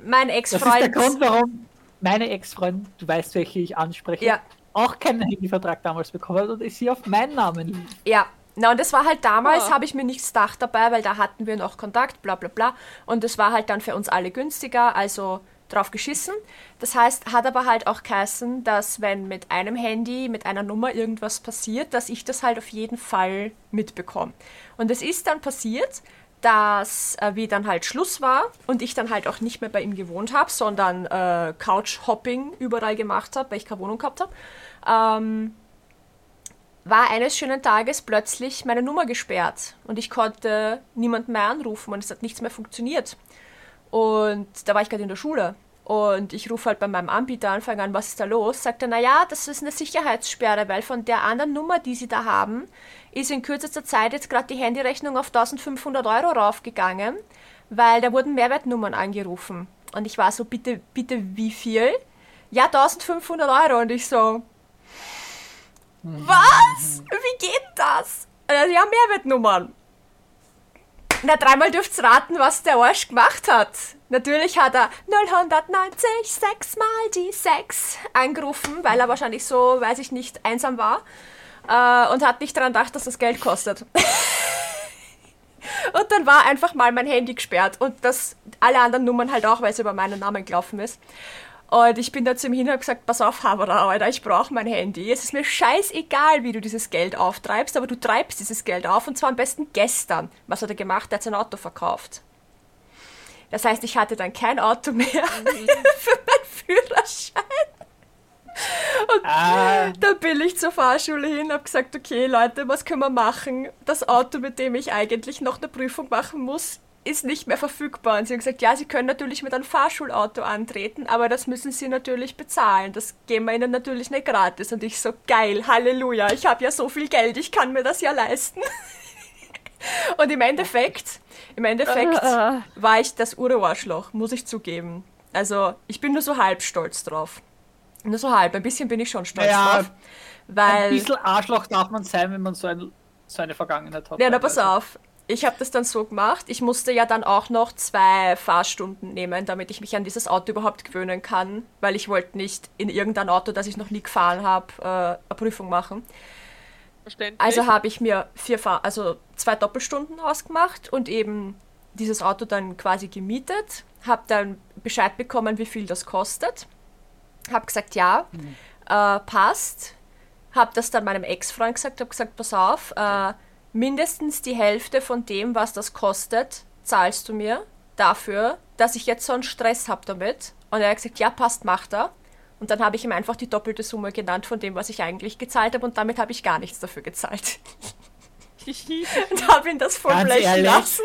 mein Das ist der Ex-Freund. Grund, warum meine Ex-Freundin, du weißt, welche ich anspreche, Ja. auch keinen Handyvertrag damals bekommen hat und ist sie auf meinen Namen lief. Ja, na und das war halt damals, Ah. habe ich mir nichts gedacht dabei, weil da hatten wir noch Kontakt, bla bla bla. Und das war halt dann für uns alle günstiger, also drauf geschissen. Das heißt, hat aber halt auch geheißen, dass wenn mit einem Handy, mit einer Nummer irgendwas passiert, dass ich das halt auf jeden Fall mitbekomme. Und es ist dann passiert, dass, äh, wie dann halt Schluss war und ich dann halt auch nicht mehr bei ihm gewohnt habe, sondern äh, Couch-Hopping überall gemacht habe, weil ich keine Wohnung gehabt habe, ähm, war eines schönen Tages plötzlich meine Nummer gesperrt und ich konnte niemanden mehr anrufen und es hat nichts mehr funktioniert. Und da war ich gerade in der Schule und ich rufe halt bei meinem Anbieter an, fange an, was ist da los? Sagt er, naja, das ist eine Sicherheitssperre, weil von der anderen Nummer, die sie da haben, ist in kürzester Zeit jetzt gerade die Handyrechnung auf 1500 Euro raufgegangen, weil da wurden Mehrwertnummern angerufen. Und ich war so, bitte, bitte, wie viel? Ja, 1500 Euro. Und ich so, was? Wie geht das? Ja, Mehrwertnummern. Na, dreimal dürft's raten, was der Arsch gemacht hat. Natürlich hat er 090 sechsmal die 6 angerufen, weil er wahrscheinlich so, weiß ich nicht, einsam war. Äh, und hat nicht daran gedacht, dass das Geld kostet. und dann war einfach mal mein Handy gesperrt und das alle anderen Nummern halt auch, weil es über meinen Namen gelaufen ist. Und ich bin da zu ihm hin und habe gesagt, pass auf, Haberer, Alter, ich brauche mein Handy. Es ist mir scheißegal, wie du dieses Geld auftreibst, aber du treibst dieses Geld auf und zwar am besten gestern. Was hat er gemacht? Er hat sein Auto verkauft. Das heißt, ich hatte dann kein Auto mehr für meinen Führerschein. Ah, Da bin ich zur Fahrschule hin, habe gesagt, okay Leute, was können wir machen? Das Auto, mit dem ich eigentlich noch eine Prüfung machen muss, ist nicht mehr verfügbar. Und sie haben gesagt, ja, Sie können natürlich mit einem Fahrschulauto antreten, aber das müssen Sie natürlich bezahlen. Das geben wir Ihnen natürlich nicht gratis. Und ich so, geil, Halleluja, ich habe ja so viel Geld, ich kann mir das ja leisten. Und im Endeffekt, im Endeffekt Ah. war ich das Uroarschloch, muss ich zugeben. Also, ich bin nur so halb stolz drauf. Nur so halb, ein bisschen bin ich schon stolz Ja, drauf. ein Weil, bisschen Arschloch darf man sein, wenn man so, ein, so eine Vergangenheit hat. ja, na pass auf. Ich habe das dann so gemacht. Ich musste ja dann auch noch zwei Fahrstunden nehmen, damit ich mich an dieses Auto überhaupt gewöhnen kann, weil ich wollte nicht in irgendein Auto, das ich noch nie gefahren habe, äh, eine Prüfung machen. verständlich. Also habe ich mir vier Fahr also zwei Doppelstunden ausgemacht und eben dieses Auto dann quasi gemietet, habe dann Bescheid bekommen, wie viel das kostet, habe gesagt, ja, äh, passt, habe das dann meinem Ex-Freund gesagt, habe gesagt, pass auf, äh, mindestens die Hälfte von dem, was das kostet, zahlst du mir dafür, dass ich jetzt so einen Stress habe damit. Und er hat gesagt, ja, passt, macht er. Und dann habe ich ihm einfach die doppelte Summe genannt von dem, was ich eigentlich gezahlt habe und damit habe ich gar nichts dafür gezahlt. und habe ihn das voll Ganz ehrlich? lassen.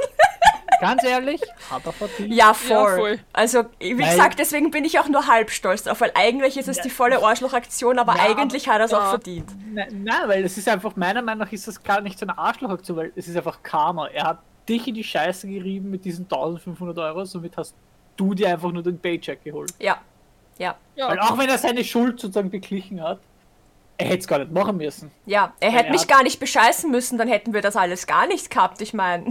Ganz ehrlich, hat er verdient. Ja, voll. voll. Also, wie Weil- gesagt, deswegen bin ich auch nur halb stolz drauf, weil eigentlich ist es die volle Arschlochaktion, aber Ja, eigentlich hat er es auch ja. verdient. Nein, nein, weil es ist einfach, meiner Meinung nach ist das gar nicht so eine Arschlochaktion, weil es ist einfach Karma. Er hat dich in die Scheiße gerieben mit diesen 1500 Euro, somit hast du dir einfach nur den Paycheck geholt. Ja. Ja. Weil ja, auch wenn er seine Schuld sozusagen beglichen hat, er hätte es gar nicht machen müssen. Ja, er hätte mich hat- gar nicht bescheißen müssen, dann hätten wir das alles gar nicht gehabt. Ich meine,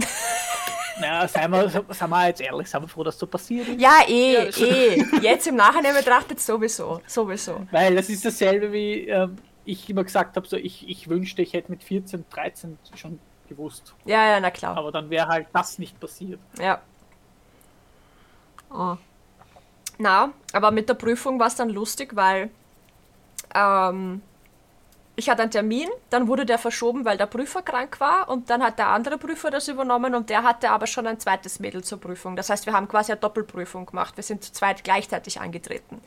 Naja, seien wir, seien wir jetzt ehrlich, seien wir froh, dass so passiert ist. ja, eh, Ja, eh. Jetzt im Nachhinein betrachtet sowieso. Sowieso. Weil das ist dasselbe wie ähm, ich immer gesagt habe, so ich, ich wünschte, ich hätte mit 14, 13 schon gewusst. Ja, ja, na klar. Aber dann wäre halt das nicht passiert. Ja. Oh. Na, aber mit der Prüfung war es dann lustig, weil ähm, ich hatte einen Termin, dann wurde der verschoben, weil der Prüfer krank war und dann hat der andere Prüfer das übernommen und der hatte aber schon ein zweites Mädel zur Prüfung. Das heißt, wir haben quasi eine Doppelprüfung gemacht. Wir sind zu zweit gleichzeitig angetreten.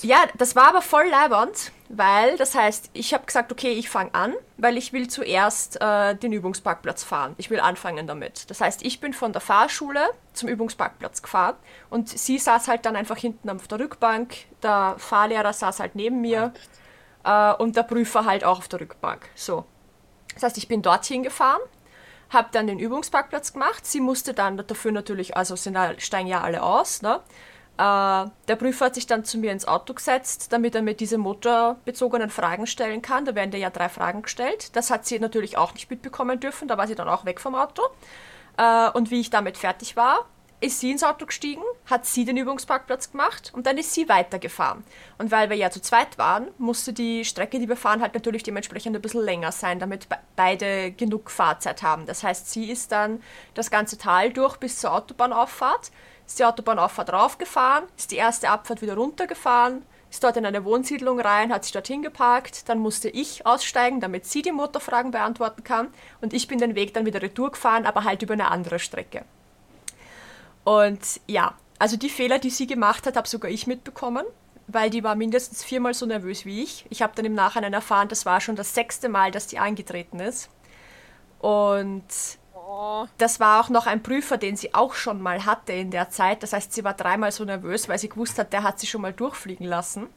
Ja, das war aber voll leibernd, weil das heißt, ich habe gesagt, okay, ich fange an, weil ich will zuerst äh, den Übungsparkplatz fahren. Ich will anfangen damit. Das heißt, ich bin von der Fahrschule zum Übungsparkplatz gefahren und sie saß halt dann einfach hinten auf der Rückbank. Der Fahrlehrer saß halt neben mir äh, und der Prüfer halt auch auf der Rückbank. So. Das heißt, ich bin dorthin gefahren, habe dann den Übungsparkplatz gemacht. Sie musste dann dafür natürlich, also sind, steigen ja alle aus, ne? Äh, der Prüfer hat sich dann zu mir ins Auto gesetzt, damit er mir diese motorbezogenen Fragen stellen kann. Da werden dir ja drei Fragen gestellt. Das hat sie natürlich auch nicht mitbekommen dürfen, da war sie dann auch weg vom Auto. Äh, und wie ich damit fertig war, ist sie ins Auto gestiegen, hat sie den Übungsparkplatz gemacht und dann ist sie weitergefahren. Und weil wir ja zu zweit waren, musste die Strecke, die wir fahren, halt natürlich dementsprechend ein bisschen länger sein, damit beide genug Fahrzeit haben. Das heißt, sie ist dann das ganze Tal durch bis zur Autobahnauffahrt ist die Autobahnauffahrt raufgefahren, ist die erste Abfahrt wieder runtergefahren, ist dort in eine Wohnsiedlung rein, hat sich dorthin geparkt, dann musste ich aussteigen, damit sie die Motorfragen beantworten kann und ich bin den Weg dann wieder retour gefahren, aber halt über eine andere Strecke. Und ja, also die Fehler, die sie gemacht hat, habe sogar ich mitbekommen, weil die war mindestens viermal so nervös wie ich. Ich habe dann im Nachhinein erfahren, das war schon das sechste Mal, dass die angetreten ist. Und das war auch noch ein Prüfer, den sie auch schon mal hatte in der Zeit. Das heißt, sie war dreimal so nervös, weil sie gewusst hat, der hat sie schon mal durchfliegen lassen.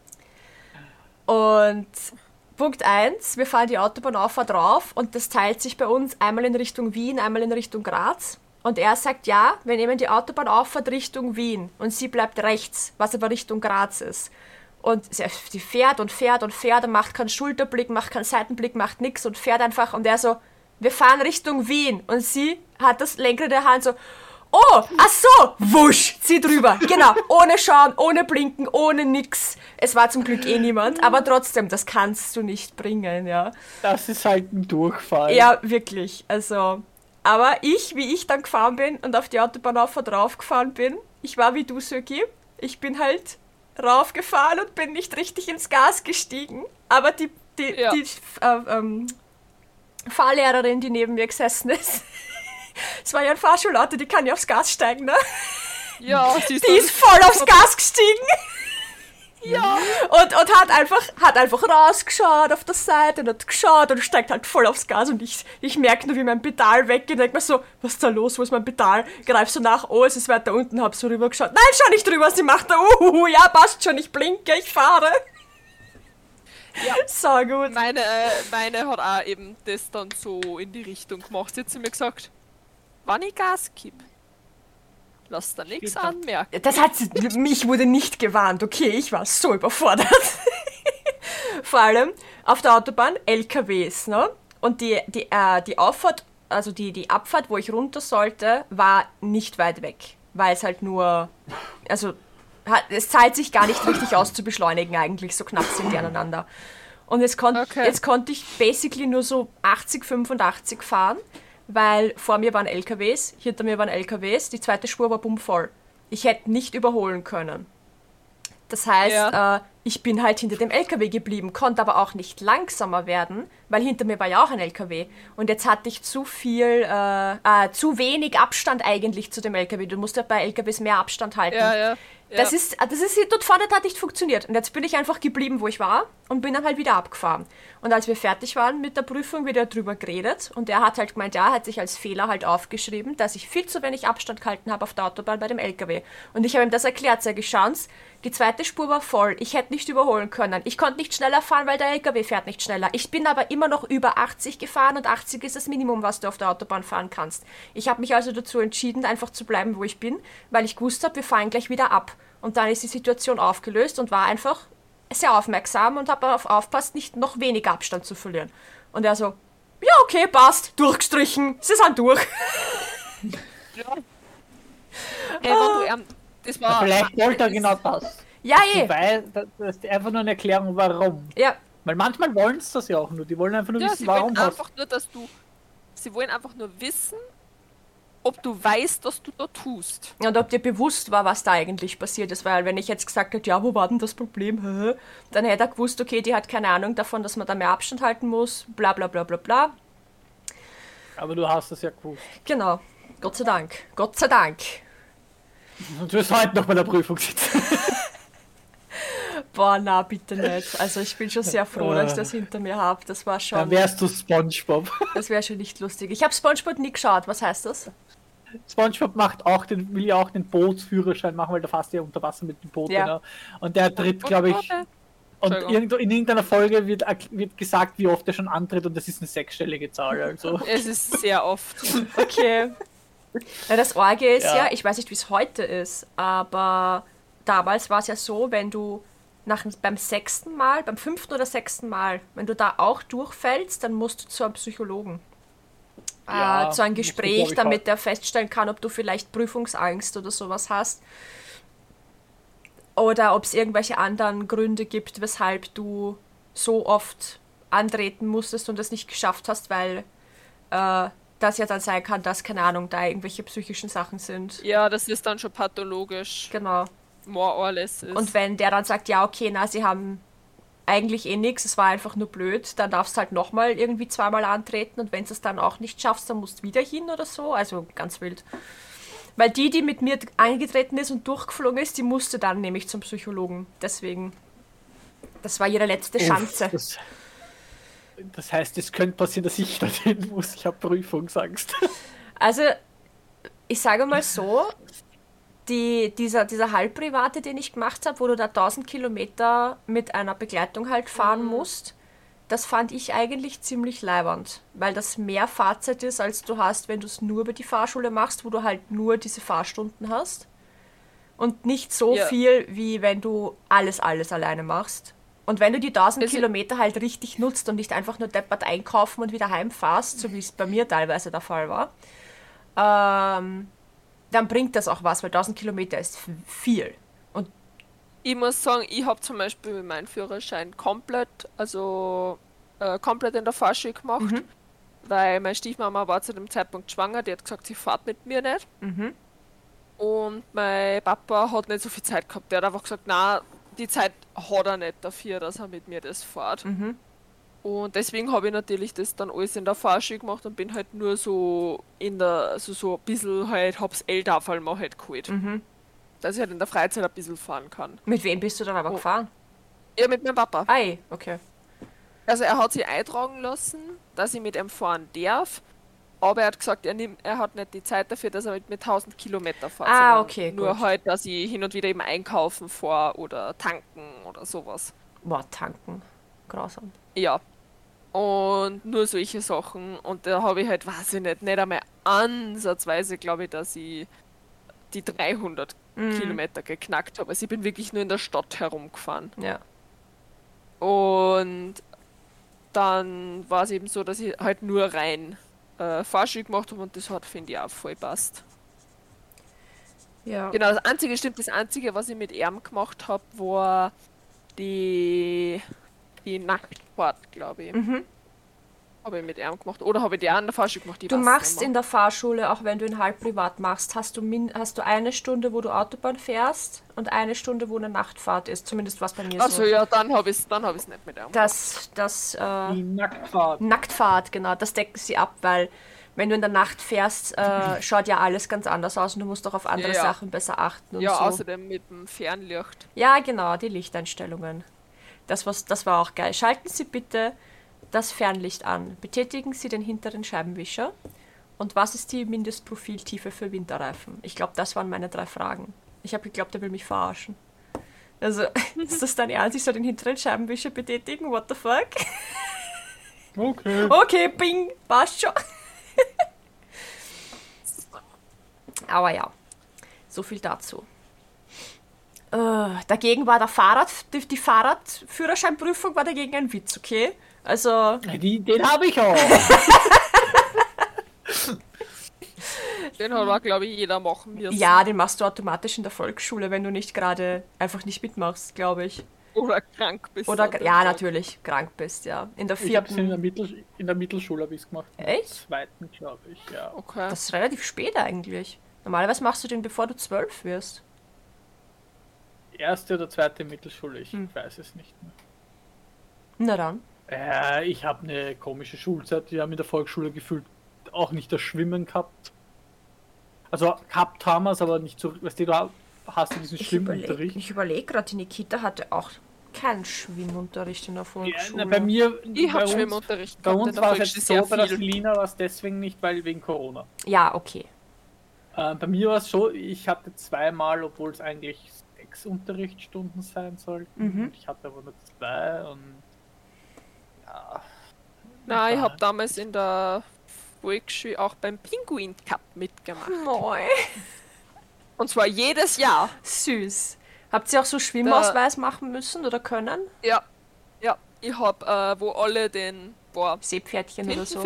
Und Punkt 1, wir fahren die Autobahn auf und drauf und das teilt sich bei uns einmal in Richtung Wien, einmal in Richtung Graz. Und er sagt, ja, wir nehmen die Autobahn auffahrt Richtung Wien und sie bleibt rechts, was aber Richtung Graz ist. Und sie fährt und fährt und fährt und macht keinen Schulterblick, macht keinen Seitenblick, macht nichts und fährt einfach und er so, wir fahren Richtung Wien. Und sie hat das Lenkrad der Hand so, oh, ach so, wusch, zieh drüber. Genau, ohne schauen, ohne blinken, ohne nix. Es war zum Glück eh niemand, aber trotzdem, das kannst du nicht bringen, ja. Das ist halt ein Durchfall. Ja, wirklich, also... Aber ich, wie ich dann gefahren bin und auf die Autobahn auf und drauf gefahren bin, ich war wie du, Söki. Ich bin halt raufgefahren und bin nicht richtig ins Gas gestiegen. Aber die, die, ja. die äh, ähm, Fahrlehrerin, die neben mir gesessen ist. Es war ja ein Fahrschulauto, die kann ja aufs Gas steigen, ne? Ja, die ist, die ist voll aufs Gas gestiegen. Ja. Und, und hat einfach, hat einfach rausgeschaut auf der Seite und hat geschaut und steigt halt voll aufs Gas und ich, ich merke nur, wie mein Pedal weggeht und denke mir so, was ist da los, wo ist mein Pedal? Greif so nach, oh, es ist weiter unten, hab so rüber geschaut. Nein, schau nicht drüber, sie macht da, uh, ja, passt schon, ich blinke, ich fahre. Ja. So gut. Meine, meine hat auch eben das dann so in die Richtung gemacht. Sie hat zu mir gesagt, wann ich Gas gib, lass da nichts anmerken. Das hat mich wurde nicht gewarnt, okay, ich war so überfordert. Vor allem auf der Autobahn LKWs, ne? Und die, die, äh, die Auffahrt, also die, die Abfahrt, wo ich runter sollte, war nicht weit weg. Weil es halt nur, also es zahlt sich gar nicht richtig aus zu beschleunigen eigentlich, so knapp sind die aneinander. Und jetzt, kon okay. jetzt konnte ich basically nur so 80, 85 fahren, weil vor mir waren LKWs, hinter mir waren LKWs, die zweite Spur war bummvoll. Ich hätte nicht überholen können. Das heißt, ja. äh, ich bin halt hinter dem LKW geblieben, konnte aber auch nicht langsamer werden, weil hinter mir war ja auch ein LKW. Und jetzt hatte ich zu viel, äh, äh, zu wenig Abstand eigentlich zu dem LKW. Du musst ja bei LKWs mehr Abstand halten. Ja, ja. Das, ist, das ist dort vorne hat nicht funktioniert. Und jetzt bin ich einfach geblieben, wo ich war und bin dann halt wieder abgefahren. Und als wir fertig waren mit der Prüfung, wird er drüber geredet und er hat halt gemeint, ja, hat sich als Fehler halt aufgeschrieben, dass ich viel zu wenig Abstand gehalten habe auf der Autobahn bei dem LKW. Und ich habe ihm das erklärt, sage ich, schauen die zweite Spur war voll, ich hätte nicht überholen können. Ich konnte nicht schneller fahren, weil der LKW fährt nicht schneller. Ich bin aber immer noch über 80 gefahren und 80 ist das Minimum, was du auf der Autobahn fahren kannst. Ich habe mich also dazu entschieden, einfach zu bleiben, wo ich bin, weil ich gewusst habe, wir fahren gleich wieder ab. Und dann ist die Situation aufgelöst und war einfach sehr aufmerksam und habe darauf aufpasst, nicht noch weniger Abstand zu verlieren. Und er so, ja, okay, passt, durchgestrichen, sie sind durch. ja. Hey, du, ähm, das war, Vielleicht wollte er genau das. Ja, eh. Weil, das ist einfach nur eine Erklärung, warum. Ja. Weil manchmal wollen sie das ja auch nur. Die wollen einfach nur ja, wissen, sie warum. Wollen einfach nur, dass du. Sie wollen einfach nur wissen, ob du weißt, was du da tust. Und ob dir bewusst war, was da eigentlich passiert ist. Weil wenn ich jetzt gesagt hätte, ja, wo war denn das Problem? Dann hätte er gewusst, okay, die hat keine Ahnung davon, dass man da mehr Abstand halten muss, bla bla bla bla bla. Aber du hast das ja gewusst. Genau. Gott sei Dank. Gott sei Dank. Und du wirst heute noch bei der Prüfung sitzen. Boah, na bitte nicht. Also ich bin schon sehr froh, dass ich das hinter mir habe. Das war schon. Dann wärst du Spongebob. Das wäre schon nicht lustig. Ich habe Spongebob nie geschaut. Was heißt das? Spongebob macht auch den, will ja auch den Bootsführerschein machen, weil da du ja unter Wasser mit dem Boot. Ja. Genau. Und der tritt, glaube ich. Und irgendwo in irgendeiner Folge wird, wird gesagt, wie oft er schon antritt und das ist eine sechsstellige Zahl. Also. Es ist sehr oft. Okay. Ja, das Orge ist ja. Ja. ich weiß nicht, wie es heute ist, aber damals war es ja so, wenn du nach, beim sechsten Mal, beim fünften oder sechsten Mal, wenn du da auch durchfällst, dann musst du zu einem Psychologen. Ja, äh, zu einem Gespräch, damit auch. der feststellen kann, ob du vielleicht Prüfungsangst oder sowas hast. Oder ob es irgendwelche anderen Gründe gibt, weshalb du so oft antreten musstest und es nicht geschafft hast, weil äh, das ja dann sein kann, dass, keine Ahnung, da irgendwelche psychischen Sachen sind. Ja, das ist dann schon pathologisch. Genau. More or less ist. Und wenn der dann sagt, ja, okay, na, sie haben eigentlich eh nichts, es war einfach nur blöd, dann darfst du halt nochmal irgendwie zweimal antreten und wenn du es dann auch nicht schaffst, dann musst du wieder hin oder so. Also ganz wild. Weil die, die mit mir eingetreten ist und durchgeflogen ist, die musste dann nämlich zum Psychologen. Deswegen, das war ihre letzte Chance. Das, das heißt, es könnte passieren, dass ich dorthin muss. Ich habe Prüfungsangst. Also, ich sage mal so, die, dieser, dieser Halbprivate, den ich gemacht habe, wo du da 1000 Kilometer mit einer Begleitung halt fahren musst, das fand ich eigentlich ziemlich leibernd, weil das mehr Fahrzeit ist, als du hast, wenn du es nur über die Fahrschule machst, wo du halt nur diese Fahrstunden hast. Und nicht so Ja. viel, wie wenn du alles, alles alleine machst. Und wenn du die 1000 Es- Kilometer halt richtig nutzt und nicht einfach nur deppert einkaufen und wieder heimfährst, so wie es bei mir teilweise der Fall war, ähm, dann bringt das auch was, weil 1000 Kilometer ist viel. Und ich muss sagen, ich habe zum Beispiel meinen Führerschein komplett, also äh, komplett in der Fahrschule gemacht, Mhm. weil meine Stiefmama war zu dem Zeitpunkt schwanger, die hat gesagt, sie fährt mit mir nicht. Mhm. Und mein Papa hat nicht so viel Zeit gehabt. Der hat einfach gesagt, na, die Zeit hat er nicht dafür, dass er mit mir das fährt. Mhm. Und deswegen habe ich natürlich das dann alles in der Fahrschule gemacht und bin halt nur so in der, also so ein bisschen halt, hab's L-Tafel mal halt geholt. Mhm. Dass ich halt in der Freizeit ein bisschen fahren kann. mit wem bist du dann aber Oh. gefahren? Ja, mit meinem Papa. Ei, okay. Also er hat sich eintragen lassen, dass ich mit ihm fahren darf. Aber er hat gesagt, er, nimmt, er hat nicht die Zeit dafür, dass er mit, mit 1000 Kilometer fährt. Ah, okay, Nur gut. halt, dass ich hin und wieder eben einkaufen fahre oder tanken oder sowas. Boah, tanken. Grausam. Ja. Und nur solche Sachen. Und da habe ich halt, weiß ich nicht, nicht einmal ansatzweise, glaube ich, dass ich die 300 Mhm. Kilometer geknackt habe. Also ich bin wirklich nur in der Stadt herumgefahren. Ja. Und dann war es eben so, dass ich halt nur rein äh, Fahrschule gemacht habe und das hat, finde ich, auch voll passt. Ja. Genau, das einzige, stimmt, das einzige, was ich mit ihm gemacht habe, war die, die Nachtfahrt, glaube ich. Mhm. Habe ich mit ihm gemacht. Oder habe ich die auch in der Fahrschule gemacht? Du machst in der Fahrschule, auch wenn du ihn halb privat machst, hast du, min hast du eine Stunde, wo du Autobahn fährst und eine Stunde, wo eine Nachtfahrt ist. Zumindest was bei mir Achso, so. ja, dann habe ich es dann hab ich's nicht mit ihm. Das, das, äh, Die Nacktfahrt. Nacktfahrt, genau, das decken sie ab, weil wenn du in der Nacht fährst, äh, schaut ja alles ganz anders aus und du musst auch auf andere Ja, ja. Sachen besser achten und ja, so. außerdem mit dem Fernlicht. Ja, genau, die Lichteinstellungen. Das, was, das war auch geil. Schalten Sie bitte das Fernlicht an. Betätigen Sie den hinteren Scheibenwischer. Und was ist die Mindestprofiltiefe für Winterreifen? Ich glaube, das waren meine drei Fragen. Ich habe geglaubt, er will mich verarschen. Also, ist das dein Ernst? Ich soll den hinteren Scheibenwischer betätigen? What the fuck? Okay. Okay, bing, passt schon. Aber ja, so viel dazu. Äh, dagegen war der Fahrrad, die, die Fahrradführerscheinprüfung war dagegen ein Witz, okay? Also, Die, den habe ich auch. Den hat auch, glaube ich, jeder machen müssen. ja, den machst du automatisch in der Volksschule, wenn du nicht gerade einfach nicht mitmachst, glaube ich. Oder krank bist. Oder, dem ja, natürlich, krank bist, ja. In der Ich habe in der, vierten. Mittel, in der Mittelschule habe ich es gemacht. In der Echt? zweiten, glaube ich, ja. Okay. Das ist relativ spät eigentlich. Normalerweise machst du den, bevor du zwölf wirst. Erste oder zweite Mittelschule, ich Hm. weiß es nicht mehr. Na dann. Äh, ich habe eine komische Schulzeit. Wir haben in der Volksschule gefühlt auch nicht das Schwimmen gehabt. Also gehabt haben wir es, aber nicht so. Weißt du, du hast du diesen Ich überlege Schwimmunterricht. ich überleg gerade, die Nikita hatte auch keinen Schwimmunterricht in der Ja, Volksschule. na, bei mir, Ich habe Schwimmunterricht bei uns war es jetzt so, bei der. Selina war es deswegen nicht, weil wegen Corona. ja, okay. Äh, bei mir war es so, ich hatte zweimal, obwohl es eigentlich sechs Unterrichtsstunden sein sollten. Mhm. Ich hatte aber nur zwei und ja. Nein, ich habe damals in der Volksschule auch beim Pinguin Cup mitgemacht. Moi. Und zwar jedes Jahr. Süß. Habt ihr auch so Schwimmausweis machen müssen oder können? Ja, ja. Ich habe, äh, wo alle den, boah, Seepferdchen oder so.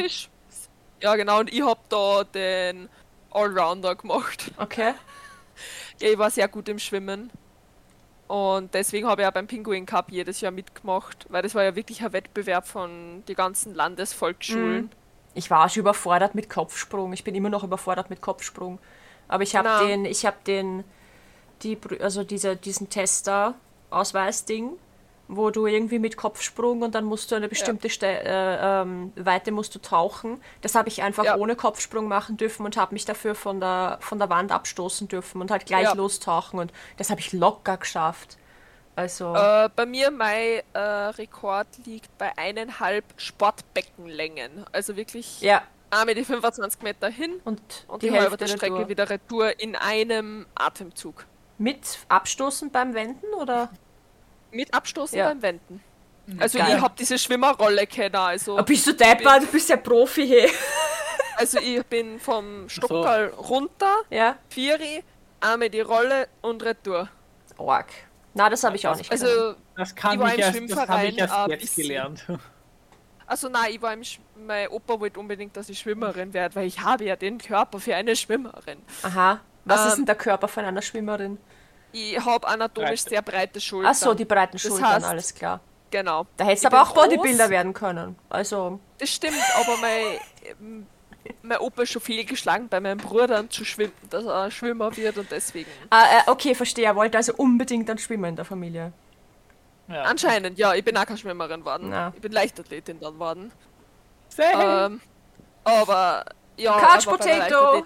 Ja, genau, und ich habe da den Allrounder gemacht. Okay. Ja, ich war sehr gut im Schwimmen. Und deswegen habe ich auch beim Pinguin Cup jedes Jahr mitgemacht, weil das war ja wirklich ein Wettbewerb von die ganzen Landesvolksschulen. Mhm. Ich war schon überfordert mit Kopfsprung. Ich bin immer noch überfordert mit Kopfsprung. Aber ich habe Na. den, ich habe den, die, also diese, diesen Tester Ausweisding, wo du irgendwie mit Kopfsprung und dann musst du eine bestimmte Ste äh, ähm, Weite musst du tauchen. Das habe ich einfach Ja. ohne Kopfsprung machen dürfen und habe mich dafür von der von der Wand abstoßen dürfen und halt gleich Ja. lostauchen und das habe ich locker geschafft. Also Äh, bei mir mein äh, Rekord liegt bei eineinhalb Sportbeckenlängen. Also wirklich ja einmal die 25 Meter hin und, und die die, halbe der Strecke retour. wieder retour in einem Atemzug. mit Abstoßen beim Wenden oder? Mit Abstoßen Ja. beim Wenden. Also Geil. ich habe diese Schwimmerrolle kennen, also, bist du deppert? Du bist ja Profi, hey. also ich bin vom Stockerl runter, Ja? Vieri, einmal die Rolle und retour. Org. Na, das habe ich auch nicht. können. Also, Das kann Ich war ich im erst, das Schwimmverein, ich erst jetzt bisschen. gelernt. also nein, ich war im Sch mein Opa wollte unbedingt, dass ich Schwimmerin werde, weil ich habe ja den Körper für eine Schwimmerin. Aha. Was ist ähm, denn der Körper von einer Schwimmerin? Ich habe anatomisch Breite. sehr breite Schultern. Ach so, die breiten Das Schultern, heißt- alles klar. Genau. Da hättest Ich du aber auch groß. Bodybuilder werden können. Also, Das stimmt, aber mein, mein Opa ist schon viel geschlagen bei meinem Bruder zu schwimmen, dass er Schwimmer wird und deswegen. ah, äh, okay, verstehe. Er wollte also unbedingt dann schwimmen in der Familie. Ja. Anscheinend, ja, ich bin auch keine Schwimmerin worden. Na. Ich bin Leichtathletin dann worden. Same. Ähm, aber ja, Couch aber bei der Potato! Leichtathletik-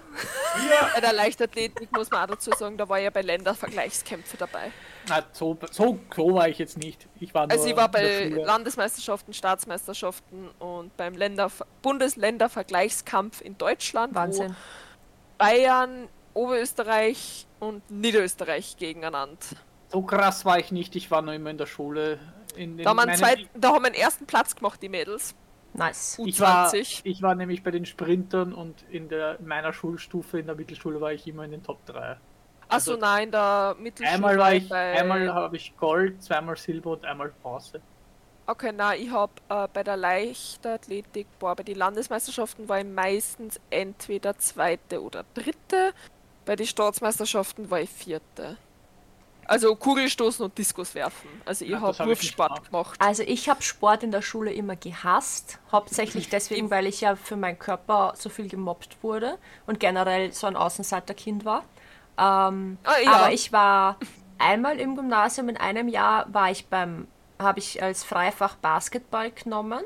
Bei der Leichtathletik muss man auch dazu sagen, da war ja bei Ländervergleichskämpfen dabei. Na, so, so, so war ich jetzt nicht. Ich war nur Also ich war bei. Landesmeisterschaften, Staatsmeisterschaften und beim Länder Bundesländervergleichskampf in Deutschland, Wahnsinn. wo Bayern, Oberösterreich und Niederösterreich gegeneinander. So krass war ich nicht. Ich war nur immer in der Schule. In, in Da haben, wir einen meinen- zweiten, da haben wir einen ersten Platz gemacht, die Mädels. Nice. ich war, U20. ich war nämlich bei den Sprintern und in, der, in meiner Schulstufe, in der Mittelschule, war ich immer in den Top 3. Achso, Also, nein, in der Mittelschule Einmal war ich, bei... einmal habe ich Gold, zweimal Silber und einmal Bronze. Okay, nein, ich habe äh, bei der Leichtathletik, boah, bei den Landesmeisterschaften war ich meistens entweder zweite oder dritte. Bei den Staatsmeisterschaften war ich vierte. Also Kugelstoßen und Diskus werfen. Also ich Ja, habe das hab Wurfsport gemacht. Also ich habe Sport in der Schule immer gehasst, hauptsächlich deswegen, weil ich ja für meinen Körper so viel gemobbt wurde und generell so ein Außenseiterkind war. Ähm, Ah, ja. Aber ich war einmal im Gymnasium, in einem Jahr war ich beim, habe ich als Freifach Basketball genommen,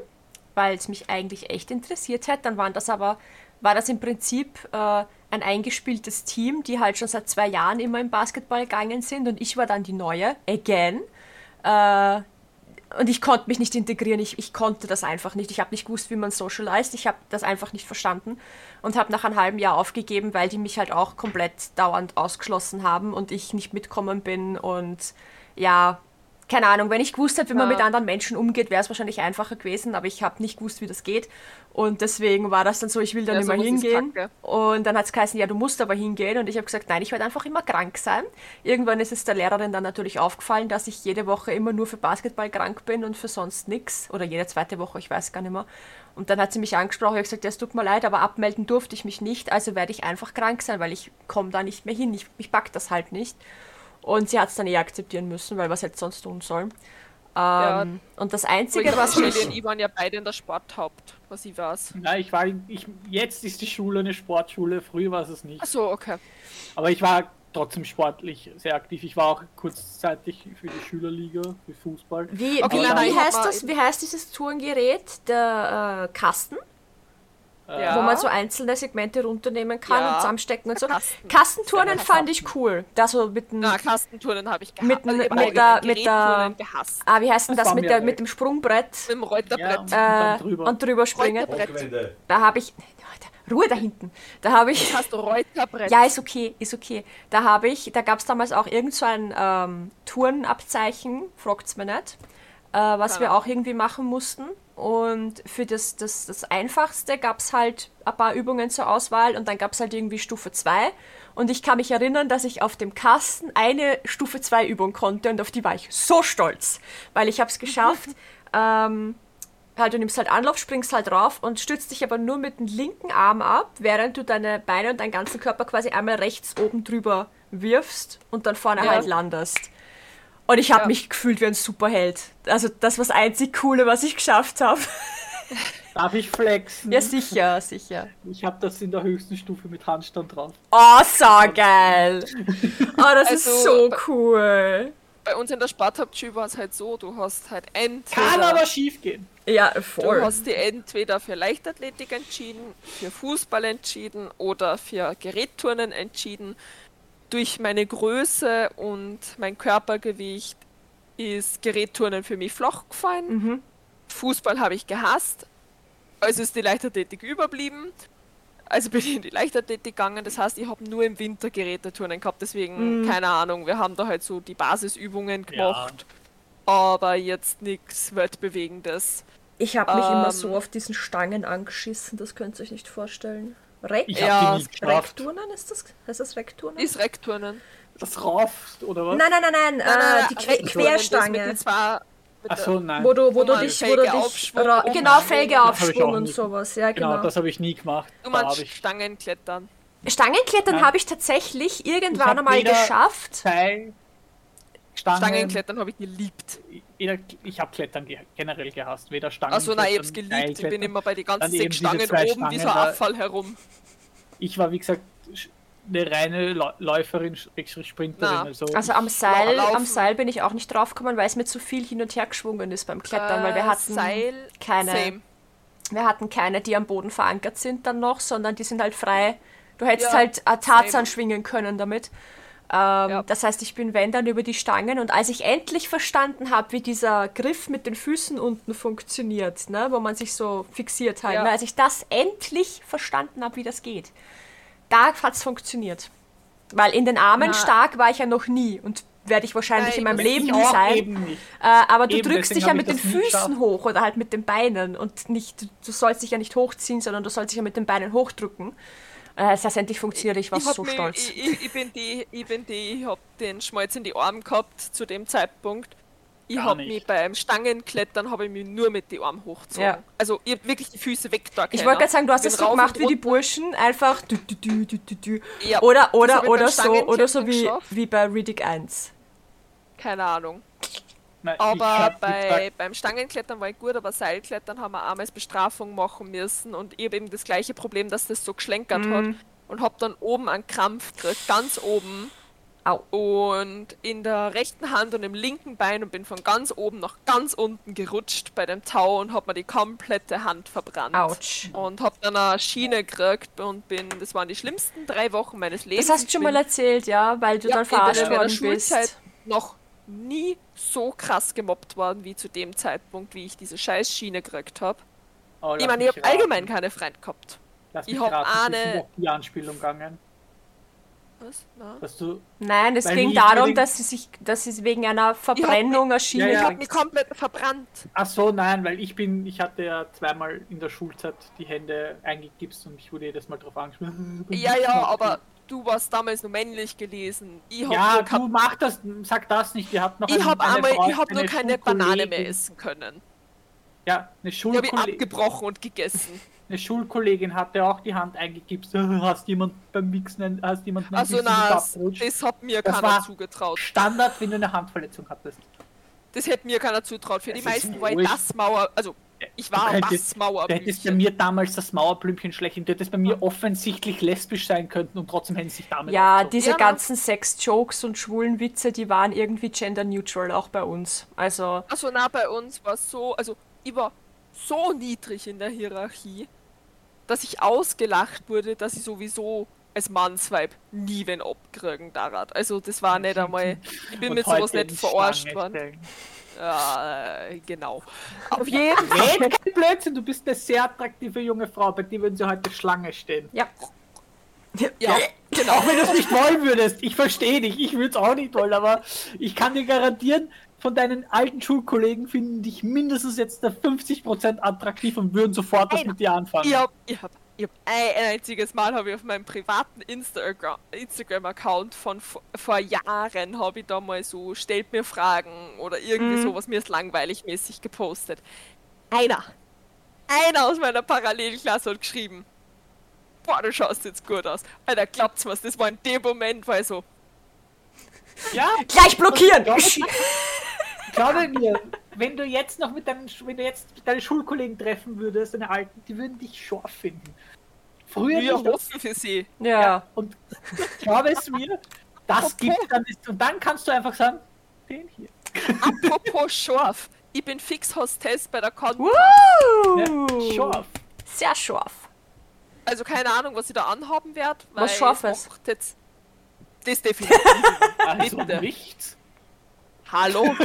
weil es mich eigentlich echt interessiert hat. Dann waren das aber, war das im Prinzip äh, ein eingespieltes Team, die halt schon seit zwei Jahren immer im Basketball gegangen sind und ich war dann die Neue, again. Äh, und ich konnte mich nicht integrieren, ich, ich konnte das einfach nicht. Ich habe nicht gewusst, wie man socialized, ich habe das einfach nicht verstanden und habe nach einem halben Jahr aufgegeben, weil die mich halt auch komplett dauernd ausgeschlossen haben und ich nicht mitkommen bin und ja, keine Ahnung, wenn ich gewusst hätte, wie man Ja. mit anderen Menschen umgeht, wäre es wahrscheinlich einfacher gewesen, aber ich habe nicht gewusst, wie das geht und deswegen war das dann so, ich will da Ja, nicht mehr sowas ist hingehen und dann hat es geheißen, ja, du musst aber hingehen. Und ich habe gesagt, nein, ich werde einfach immer krank sein. Irgendwann ist es der Lehrerin dann natürlich aufgefallen, dass ich jede Woche immer nur für Basketball krank bin und für sonst nichts. Oder jede zweite Woche, ich weiß gar nicht mehr. Und dann hat sie mich angesprochen, ich habe gesagt, ja, es tut mir leid, aber abmelden durfte ich mich nicht, also werde ich einfach krank sein, weil ich komme da nicht mehr hin. Ich, ich pack das halt nicht. Und sie hat es dann eh akzeptieren müssen, weil was hätte sonst tun sollen. Ähm, Und das Einzige, was Shelly mich... und ich waren ja beide in der Sporthaupt, was ich weiß. Ja, ich war, in- ich, jetzt ist die Schule eine Sportschule, früher war es es nicht. Achso, okay. Aber ich war trotzdem sportlich sehr aktiv. Ich war auch kurzzeitig für die Schülerliga, für Fußball. Wie, Okay, wie, nein, nein, heißt das, wie heißt dieses Tourengerät? Der äh, Kasten? Ja. wo man so einzelne Segmente runternehmen kann Ja. und zusammenstecken und so. Kasten. Kastenturnen fand ich cool. Da so mit dem, Na, Kastenturnen habe ich gehasst. Mit- Also ich hab mit der- mit der- gehasst. ah, wie heißt denn Das das mit, der, mit dem Sprungbrett Mit dem Reuterbrett. Ja, und äh, drüber. und drüber springen? Da habe ich. Ruhe da hinten. Da habe ich. Hast du Reuterbrett? Ja, ist okay, ist okay. Da habe ich, da gab es damals auch irgend so ein ähm, Turnabzeichen, fragt's mir nicht, äh, was wir Keine auch irgendwie machen mussten. Und für das, das, das Einfachste gab es halt ein paar Übungen zur Auswahl und dann gab es halt irgendwie Stufe 2. Und ich kann mich erinnern, dass ich auf dem Kasten eine Stufe 2 Übung konnte und auf die war ich so stolz, weil ich habe es geschafft. ähm, halt, du nimmst halt Anlauf, springst halt drauf und stützt dich aber nur mit dem linken Arm ab, während du deine Beine und deinen ganzen Körper quasi einmal rechts oben drüber wirfst und dann vorne Ja. halt landest. Und ich habe Ja. mich gefühlt wie ein Superheld. Also das war das einzig Coole, was ich geschafft habe. Darf ich flexen? Ja, sicher, sicher. Ich habe das in der höchsten Stufe mit Handstand drauf. Oh, so geil. Oh, das ist Also, so cool. Bei uns in der Sporthauptschule war es halt so, du hast halt Kann entweder... aber schief gehen. Ja, Du voll. hast dich entweder für Leichtathletik entschieden, für Fußball entschieden oder für Gerätturnen entschieden. Durch meine Größe und mein Körpergewicht ist Gerätturnen für mich flach gefallen. Mhm. Fußball habe ich gehasst. Also ist die Leichtathletik überblieben. Also bin ich in die Leichtathletik gegangen. Das heißt, ich habe nur im Winter Geräteturnen gehabt. Deswegen, Mhm. keine Ahnung, wir haben da halt so die Basisübungen Ja. gemacht. Aber jetzt nichts Weltbewegendes. Ich habe mich immer Ähm. so auf diesen Stangen angeschissen, das könnt ihr euch nicht vorstellen. Rek? Ich Ja, habe die nie geschafft. Rekturnen ist das? Heißt das Rekturnen? Ist Rekturnen. Das raufst, oder was? Nein, nein, nein, nein, äh, die Que Rekturnen, das mit Querstange. den zwei- mit Ach der- so, nein. Wo du, wo du dich, wo du dich, genau, rein. Felge Das hab ich aufschwung auch und sowas, ja, Genau, genau. das habe ich nie gemacht. Du meinst Stangenklettern. Stangenklettern habe ich tatsächlich irgendwann einmal geschafft. Stangenklettern habe ich geliebt. Ich habe Klettern ge generell gehasst. Weder Stangen. Also nein, ich hab's geliebt. Ich bin immer bei den ganzen sechs Stangen oben Stangen da- Abfall herum. Ich war, wie gesagt, eine reine Läuferin, Sprinterin. Na. Also, Also am Seil, Laufen. am Seil bin ich auch nicht draufgekommen, weil es mir zu viel hin und her geschwungen ist beim Klettern, weil wir Äh, hatten Seil, keine, same. wir hatten keine, die am Boden verankert sind dann noch, sondern die sind halt frei. Du hättest Ja, halt äh, Tarzan same. schwingen können damit. Ähm, Ja. Das heißt, ich bin wenn dann über die Stangen und als ich endlich verstanden habe, wie dieser Griff mit den Füßen unten funktioniert, ne, wo man sich so fixiert halt, Ja. ne, als ich das endlich verstanden habe, wie das geht, da hat es funktioniert. Weil in den Armen Na. stark war ich ja noch nie und werde ich wahrscheinlich Nein, in meinem Leben nie sein. Äh, aber du Eben, drückst dich ja mit den Füßen hoch oder halt mit den Beinen und nicht, du sollst dich ja nicht hochziehen, sondern du sollst dich ja mit den Beinen hochdrücken. Äh, das heißt, endlich funktioniert, ich war ich, so mich- stolz. Ich, ich, bin die, ich bin die, ich hab den Schmalz in die Arme gehabt zu dem Zeitpunkt. Ich Gar hab nicht. mich beim Stangenklettern habe ich mich nur mit die Arme hochgezogen. Ja. Also ich hab wirklich die Füße weg da Ich wollte gerade sagen, du hast es so gemacht wie die. Burschen, einfach dü, dü, dü, dü, dü, dü. Ja, oder oder oder so oder so wie, geschafft. wie bei Riddick 1. Keine Ahnung. Nein, Aber bei, beim Stangenklettern war ich gut, aber Seilklettern haben wir einmal als Bestrafung machen müssen und ich habe eben das gleiche Problem, dass das so geschlenkert Mhm. hat und hab dann oben einen Krampf gekriegt, ganz oben Au. und in der rechten Hand und im linken Bein und bin von ganz oben nach ganz unten gerutscht bei dem Tau und hab mir die komplette Hand verbrannt. Autsch. Und hab dann eine Schiene gekriegt und bin, das waren die schlimmsten drei Wochen meines Lebens. Das hast du schon mal erzählt, ja, weil du ja, dann verarscht worden bist. Schulzeit noch nie so krass gemobbt worden wie zu dem Zeitpunkt, wie ich diese scheiß Schiene gekriegt habe. oh, Ich meine, ich habe allgemein keine Freunde gehabt. Lass ich mich hab raten, es ist eine- die Anspielung gegangen, Was? Du Nein, es ging darum, dass sie sich, dass sie wegen einer Verbrennung eine Schiene Ja, Ich ja. habe mich komplett verbrannt. Ach so, nein, weil ich bin, ich hatte ja zweimal in der Schulzeit die Hände eingegipst und ich wurde jedes Mal drauf angesprochen. Ja, ja, aber du warst damals nur männlich gelesen. Ich hab Ja, du mach das, sag das nicht. Wir hatten noch ich hab eine einmal, ich hab nur eine keine Banane mehr Schulkollegin. essen können. Ja, eine, habe ich Schulkolle abgebrochen und gegessen. eine Schulkollegin hatte auch die Hand eingegipst. Hast jemand beim Wichsen, hast jemanden beim Also na, abgerutscht? das hat mir Das keiner war- zugetraut. Standard, wenn du eine Handverletzung hattest. Das hätte mir keiner zutraut. Für die Das ist meisten war ich das Mauer, also ich war Du das könntest- Du hättest bei Mauerblümchen. mir damals das Mauerblümchen schlecht. Du hättest bei mir offensichtlich lesbisch sein können und trotzdem hätten sie sich damit Ja, aufgezogen. diese Ja, ne? ganzen Sex-Jokes und schwulen Witze, die waren irgendwie gender-neutral, auch bei uns. Also, Also na, bei uns war es so, also ich war so niedrig in der Hierarchie. dass ich ausgelacht wurde, dass ich sowieso als Mannsweib nie wen abkriegen daran. Also das war nicht einmal, ich bin Und mit sowas nicht verarscht worden. Ja, äh, genau. Auf jeden Fall. Kein Blödsinn, du bist eine sehr attraktive junge Frau, bei dir würden sie heute Schlange stehen. Ja. Ja, genau. Auch wenn du es nicht wollen würdest, ich verstehe dich, ich würde es auch nicht wollen, aber ich kann dir garantieren, von deinen alten Schulkollegen finden dich mindestens jetzt der 50% attraktiv und würden sofort was mit dir anfangen. Ich hab, ich hab, ich hab ein einziges Mal habe ich auf meinem privaten Instagram- Instagram-Account von vor, Jahren habe ich da mal so stellt mir Fragen oder irgendwie Mhm. sowas mir ist langweilig mäßig gepostet. Einer, einer aus meiner Parallelklasse hat geschrieben, boah, du schaust jetzt gut aus. Alter, glaubt's mir, das war in dem Moment, weil so, Ja, Gleich blockieren! Glaube, glaube mir, wenn du jetzt noch mit deinen, wenn du jetzt deine Schulkollegen treffen würdest, deine alten, die würden dich scharf finden. Früher wir nicht. hoffen für sie. Ja. Und glaube es mir, das gibt dann und dann kannst du einfach sagen, den hier. Apropos scharf, ich bin fix Hostess bei der Con. Ja, Woo! scharf. Sehr scharf. Also keine Ahnung, was ich da anhaben werde. Was Scharfes? Jetzt, das definitiv. Also nichts. Hallo?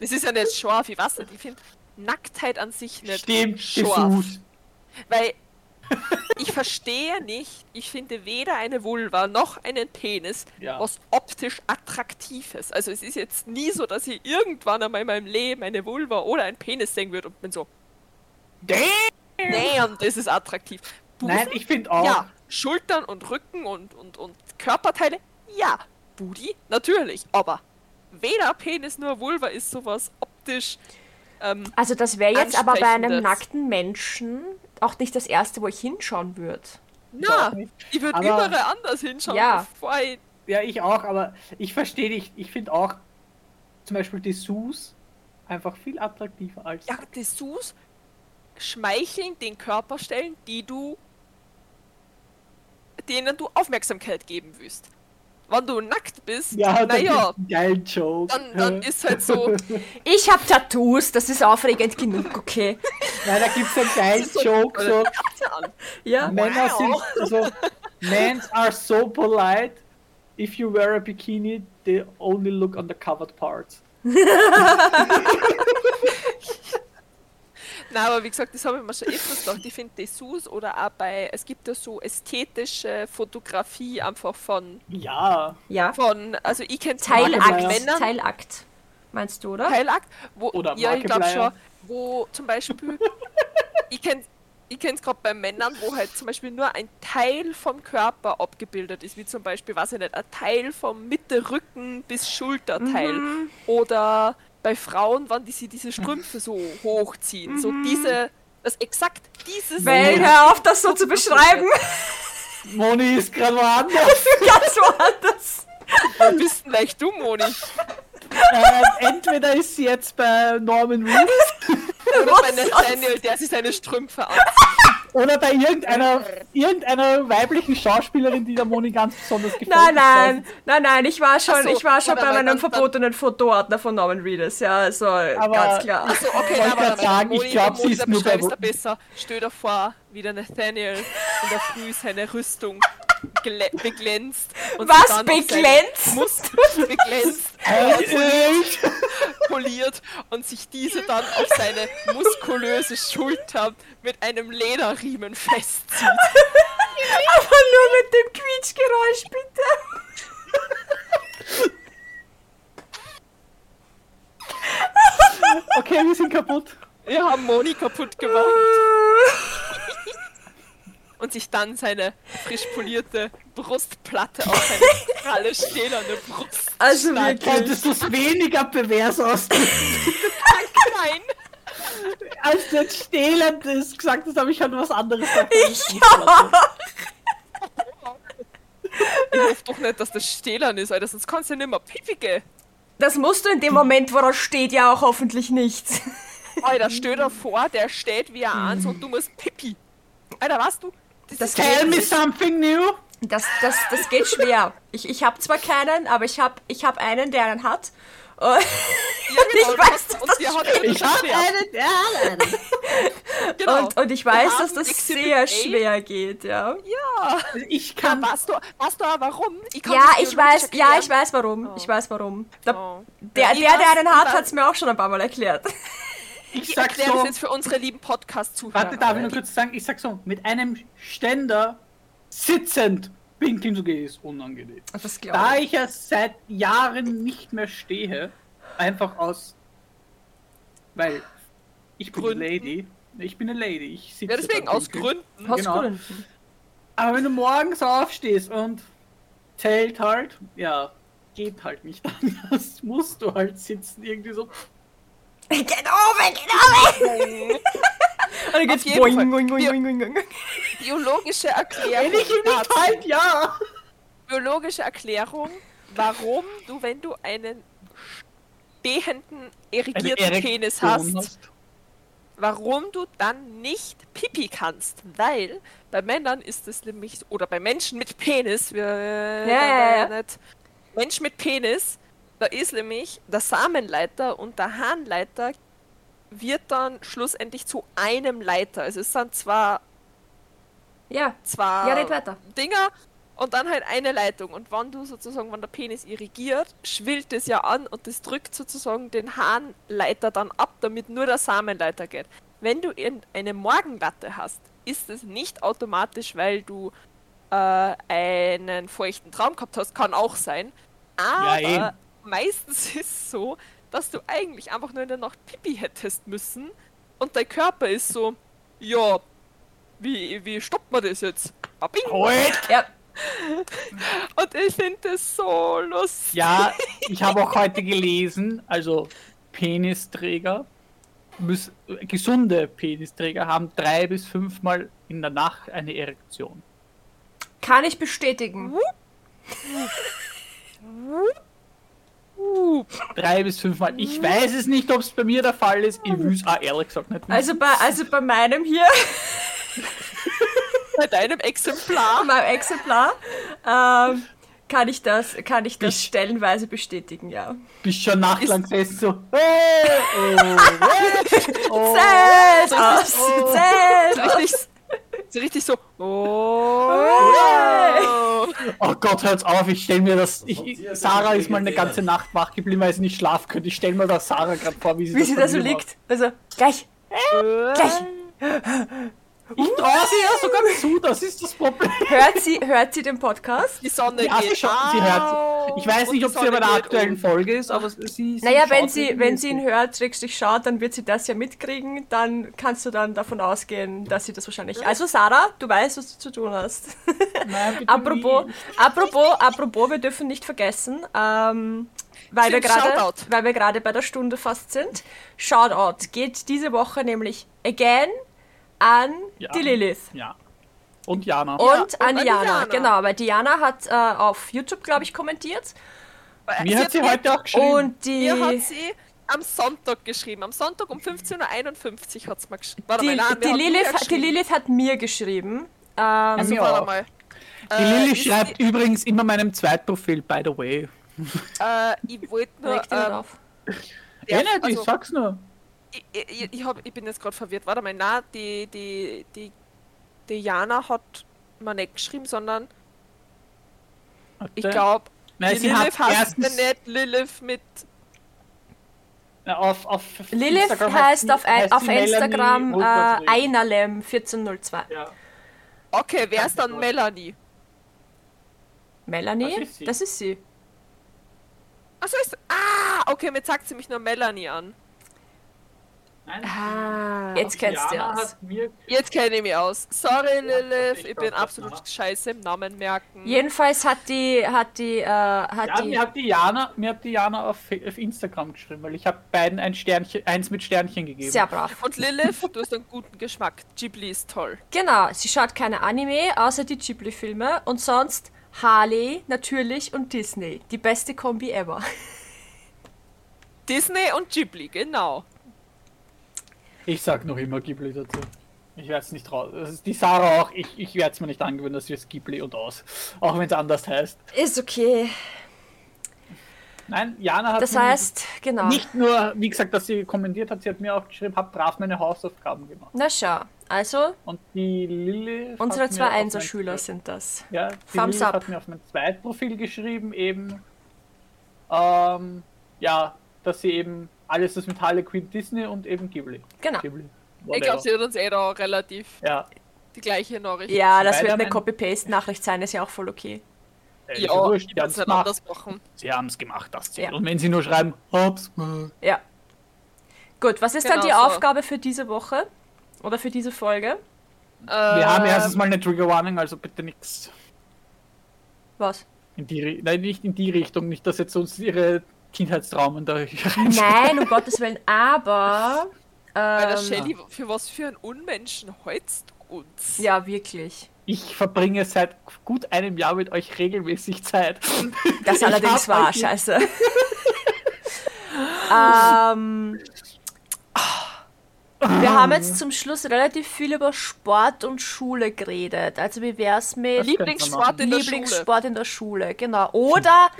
Das ist ja nicht scharf, ich weiß nicht. Ich finde Nacktheit an sich nicht Stimmt, scharf. Weil ich verstehe nicht, ich finde weder eine Vulva noch einen Penis Ja. was optisch Attraktives. Also es ist jetzt nie so, dass ich irgendwann einmal in meinem Leben eine Vulva oder einen Penis sehen würde und bin so, Damn. damn, das ist attraktiv. Busen? Nein, ich finde auch. Ja, Schultern und Rücken und, und, und Körperteile, ja. Booty, natürlich. Aber weder Penis nur Vulva ist sowas optisch. Ähm, Also das wäre jetzt aber bei einem nackten Menschen auch nicht das erste, wo ich hinschauen würde. na, ich würde überall anders hinschauen, Ja. bevor ich. Ja, ich auch, aber ich verstehe dich. Ich finde auch zum Beispiel Dessous einfach viel attraktiver als. Ja, Dessous schmeicheln den Körperstellen, die du. denen du Aufmerksamkeit geben willst. Wenn du nackt bist, ja dann naja, gibt's geilen Joke. dann, dann ist halt so. Ich habe Tattoos, das ist aufregend genug, okay? Nein, da gibt es einen geilen so- Joke, so. Ja. Männer Wow. sind, also men are so polite. If you wear a bikini, they only look on the covered parts. Na, aber wie gesagt, das habe ich mir schon öfters gedacht. Ich finde Dessous oder auch bei, es gibt ja so ästhetische Fotografie einfach von, Ja, Ja. von also ich kenne Teilakt. Männern, Teilakt. Meinst du, oder? Teilakt, wo, Oder ja, ich glaube schon, wo zum Beispiel, ich kenne ich kenne es gerade bei Männern, wo halt zum Beispiel nur ein Teil vom Körper abgebildet ist, wie zum Beispiel, weiß ich nicht, ein Teil vom Mitte Rücken bis Schulterteil. Mhm. Oder bei Frauen, wann die sie diese Strümpfe so hochziehen. So diese, das exakt dieses. Weil, hör auf, das so zu beschreiben. Moni ist gerade woanders. Ganz woanders. Wo bist leicht du, Moni? ähm, entweder ist sie jetzt bei Norman Reedus Oder bei? Nathaniel, der sich seine Strümpfe anzieht. Oder bei irgendeiner, irgendeiner weiblichen Schauspielerin, die der Moni ganz besonders gefällt. Nein, Ich nein, nein, nein, ich war schon, so, ich war schon bei meinem dann- verbotenen Fotoordner von Norman Reedus, ja, also Aber- ganz klar. Achso, okay, wollte na, aber sagen, ich Moni, glaub, Moni, sie ist nur bei- beschreibst du besser. Stell dir vor, wie der Nathaniel in der Früh seine Rüstung beglänzt. Und Was? Beglänzt? Muskeln beglänzt, Echt? poliert und sich diese dann auf seine muskulöse Schulter mit einem Lederriemen festzieht. Aber nur mit dem Quietschgeräusch, bitte. Okay, wir sind kaputt. Wir haben Moni kaputt gemacht und sich dann seine frisch polierte Brustplatte auf seine pralle, stählerne Brust Also wirklich. Könntest du es weniger pervers ausdrücken, Nein! als du jetzt stählend ist gesagt hast, habe ich schon was anderes gesagt. Ich ja. Ich hoffe doch nicht, dass das Stählern ist, Alter, sonst kannst du ja nicht mehr Pipi gehen. Das musst du in dem Moment, wo das steht, ja auch hoffentlich nicht. Alter, stell dir vor, der steht wie ein Ans und du musst Pipi. Alter, weißt du? Das, Das Tell me something new. Das, das, das geht schwer. Ich, ich habe zwar keinen, aber ich habe ich hab einen, der einen hat. Und, Ja, ich genau, weiß, und sie hat Ich habe eine Perle. genau. und, und ich weiß, dass das Exhibit sehr A. schwer geht, ja. ja. Ich Ja, kann. weißt du, weißt du warum? Ich Ja, das ich weiß, ja, ich weiß warum. Oh. Ich weiß warum. Der, Oh. der, Ich der, der weiß- einen ich hat, weiß- hat es mir auch schon ein paar Mal erklärt. Ich Ich sag erkläre das so. jetzt für unsere lieben Podcast-Zuhörer. Warte, darf ich nur kurz sagen? Ich sag so, mit einem Ständer sitzend pinkeln zu gehen ist unangenehm. Das Da glaube ich. ich ja seit Jahren nicht mehr stehe, einfach aus. Weil ich bin Gründen? eine Lady. Ich bin eine Lady. Ich sitze Ja, deswegen, aus. Gründen. Aus genau. Gründen. Aber wenn du morgens aufstehst und zählt halt, ja, geht halt nicht anders. Musst du halt sitzen, irgendwie so. Geht oben, geht oben! Und dann geht's boing, boing, boing, boing, boing, boing. Biologische Erklärung. Wenn ich ihn nicht halt, ja! Biologische Erklärung, warum du, wenn du einen stehenden, erigierten Penis hast, warum du dann nicht pipi kannst. Weil bei Männern ist es nämlich, oder bei Menschen mit Penis, wir Ja, da- ja, da ja. nicht. Mensch mit Penis, da ist nämlich der Samenleiter und der Harnleiter wird dann schlussendlich zu einem Leiter. Also es sind zwar, Ja, zwar ja, red weiter. Dinger und dann halt eine Leitung. Und wenn du sozusagen, wenn der Penis irrigiert, schwillt es ja an und das drückt sozusagen den Harnleiter dann ab, damit nur der Samenleiter geht. Wenn du in eine Morgenlatte hast, ist es nicht automatisch, weil du äh, einen feuchten Traum gehabt hast, kann auch sein. Aber eben. Meistens ist es so, dass du eigentlich einfach nur in der Nacht Pipi hättest müssen und dein Körper ist so, ja, wie, wie stoppt man das jetzt? Babing. Halt! Ja, Und ich finde das so lustig. Ja, ich habe auch heute gelesen, also Penisträger, müssen, gesunde Penisträger haben drei bis fünfmal in der Nacht eine Erektion. kann ich bestätigen. Uh, Drei bis fünfmal. Ich weiß es nicht, ob es bei mir der Fall ist. Ich will es auch ehrlich gesagt nicht. wissen. Also bei, also bei meinem hier, bei deinem Exemplar. bei meinem Exemplar, ähm, kann ich das, kann ich das stellenweise bestätigen, ja. bist schon nachtlang gesessen so. Hey, oh, hey, oh. Zählt so aus, oh. zählt So aus. richtig, so richtig so. Oh. Oh Gott, hört's auf, ich stell mir das. Ich, Sarah ist mal eine ganze Nacht wach geblieben, weil sie nicht schlafen könnte. Ich stell mir das Sarah gerade vor, wie sie Wie das sie da so liegt. Also, gleich, gleich. Ich traue sie ja sogar zu, das ist das Problem. Hört sie, hört sie den Podcast? Die Sonne Ja, geht sie, schaut, sie hört. auf Ich weiß nicht, ob sie bei der aktuellen um. Folge ist, aber sie. sie Naja, schaut wenn sie, wenn sie ihn hört, schrägstrich schaut, dann wird sie das ja mitkriegen. Dann kannst du dann davon ausgehen, dass sie das wahrscheinlich. Also Sarah, du weißt, was du zu tun hast. Nein, apropos, nicht. apropos, apropos, wir dürfen nicht vergessen, ähm, weil, wir Shoutout. weil wir gerade bei der Stunde fast sind. Shoutout geht diese Woche nämlich again an Ja. die Lilith. Ja. Und Jana. Und und an an Diana. Diana. Genau, weil Diana hat äh, auf YouTube, glaube ich, kommentiert. Mir hat sie heute auch geschrieben. Und die, Mir hat sie am Sonntag geschrieben. Am Sonntag um 15.51 Uhr hat sie mir geschrieben. Warte die, mal, nein, die, wer hat mir Lilith, die? Lilith hat mir geschrieben. Ähm, Also, warte mal. die Lilly ist schreibt übrigens immer meinem Zweitprofil, by the way. Äh, ich wollte nur. Ähm, auf. Ja, ja, nicht, ich also, sag's nur. Ich, ich, ich, hab, ich bin jetzt gerade verwirrt. Warte mal, na, die, die, die, die Jana hat mir nicht geschrieben, sondern ich Warte. glaube, Lilith hat heißt nicht Lilith mit. Na, auf, auf Lilith Instagram heißt auf, heißt auf Instagram äh, Ultratree. Einalem1402. Ja. Okay, wer ist dann. Melanie? Melanie? Das ist sie. Das ist sie. Achso, ist. Ah, okay, jetzt sagt sie mich nur Melanie an. Nein, Ah, jetzt kennst du aus. Jetzt kenne ich mich aus. Sorry, Lilith, ich bin absolut nach. scheiße im Namen merken. Jedenfalls hat die, hat die, äh, hat Ja, die, mir hat die Jana, mir hat die Jana auf, auf Instagram geschrieben, weil ich habe beiden ein Sternchen, eins mit Sternchen gegeben. sehr brav. Und Lilith, du hast einen guten Geschmack. Ghibli ist toll. Genau, sie schaut keine Anime, außer die Ghibli-Filme und sonst Harley natürlich und Disney. Die beste Kombi ever. Disney und Ghibli, genau. Ich sag noch immer Ghibli dazu. Ich werde es nicht raus. Das ist die Sarah auch. Ich, ich werde es mir nicht angewöhnen, dass wir es Ghibli und aus. Auch wenn es anders heißt. Ist okay. Nein, Jana hat Das mir heißt, genau. nicht nur, wie gesagt, dass sie kommentiert hat, sie hat mir auch geschrieben, hab brav meine Hausaufgaben gemacht. Na schau, also Und die Lilly. unsere zwei Einserschüler sind das. Ja, die Thumbs Lilly up. hat mir auf mein Zweitprofil geschrieben, eben, ähm, ja, dass sie eben alles das mit Harley Quinn Disney und eben Ghibli. Genau. Ghibli. Ich glaube, sie hat uns eh da relativ Ja, die gleiche Nachricht. Ja, das wird eine haben ein- Copy-Paste-Nachricht sein, ist ja auch voll okay. äh, ja muss haben's nicht gemacht. anders machen. Sie haben es gemacht, das zählt. Ja. Und wenn sie nur schreiben, hab's. Ja. Gut, was ist dann Genau die so. Aufgabe für diese Woche? Oder für diese Folge? Wir haben Ähm, erstens mal eine Trigger Warning, also bitte nichts Was? in die Nein, nicht in die Richtung, nicht, dass jetzt uns ihre Kindheitstraumen da Nein, um Gottes Willen, aber. Alter, Ähm, Shelly, für was für ein Unmenschen du uns? ja, wirklich. Ich verbringe seit gut einem Jahr mit euch regelmäßig Zeit. Das allerdings war scheiße. ähm, wir haben jetzt zum Schluss relativ viel über Sport und Schule geredet. Also wie wär's mit Lieblingssport in der Schule. Lieblingssport in der Schule? Genau. Oder,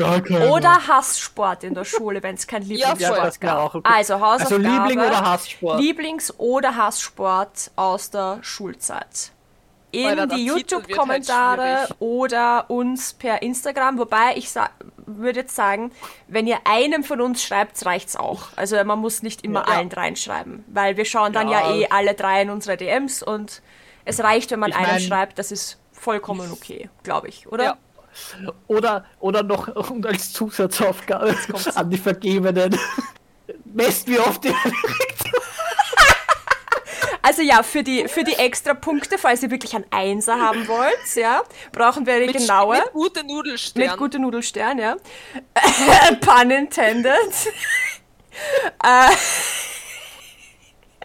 oder Hasssport in der Schule, wenn es kein Ja, Ja, Lieblingssport wäre gab. auch okay. Also Also Hausaufgabe. Liebling oder Hasssport? Lieblings- oder Hasssport aus der Schulzeit. In die halt YouTube-Kommentare schwierig. oder uns per Instagram. Wobei ich würde jetzt sagen, wenn ihr einem von uns schreibt, reicht's auch. Also man muss nicht immer Ja. allen dreien schreiben, weil wir schauen dann ja, Ja. eh alle drei in unsere DMs und es reicht, wenn man Ich einem mein- schreibt. Das ist vollkommen okay, glaube ich, oder? Ja. Oder, oder noch und als Zusatzaufgabe an die Vergebenen. Messt wie oft ihr Also ja, für die, für die extra Punkte, falls ihr wirklich einen Einser haben wollt, ja, brauchen wir eine Mit, genaue. mit gute Nudelstern. Mit gute Nudelstern, ja. Pun intended.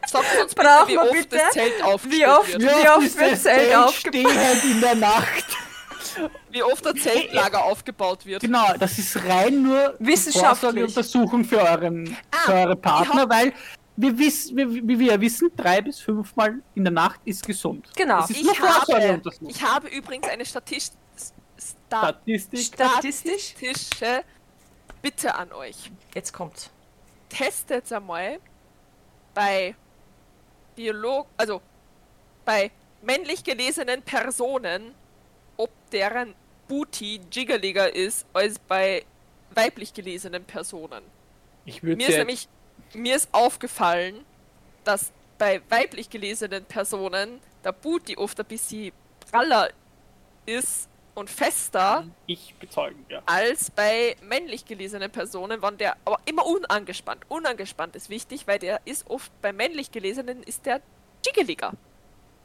Sagt uns bitte, Brauchen wie oft bitte? das Zelt Wie aufgestellt oft, wird. wie oft wird Zelt aufgebaut? stehend in der Nacht. Wie oft das Zeltlager aufgebaut wird. Genau, das ist rein nur Wissenschaftlich. Untersuchung für, euren, für Ah, eure Partner, weil wir wissen, wie, wie wir wissen, drei bis fünfmal in der Nacht ist gesund. Genau. Das ist Ich habe, ich habe übrigens eine Statist Sta Statistik. Statistisch? statistische Bitte an euch. Jetzt kommt's. Testet einmal bei Biolog, also bei männlich gelesenen Personen, ob deren Booty jiggeliger ist als bei weiblich gelesenen Personen. Ich würde Mir ist nämlich mir ist aufgefallen, dass bei weiblich gelesenen Personen der Booty oft ein bisschen praller ist und fester ich bezeugen, ja. als bei männlich gelesenen Personen, wann der aber immer unangespannt. Unangespannt ist wichtig, weil der ist oft bei männlich gelesenen ist der jiggeliger.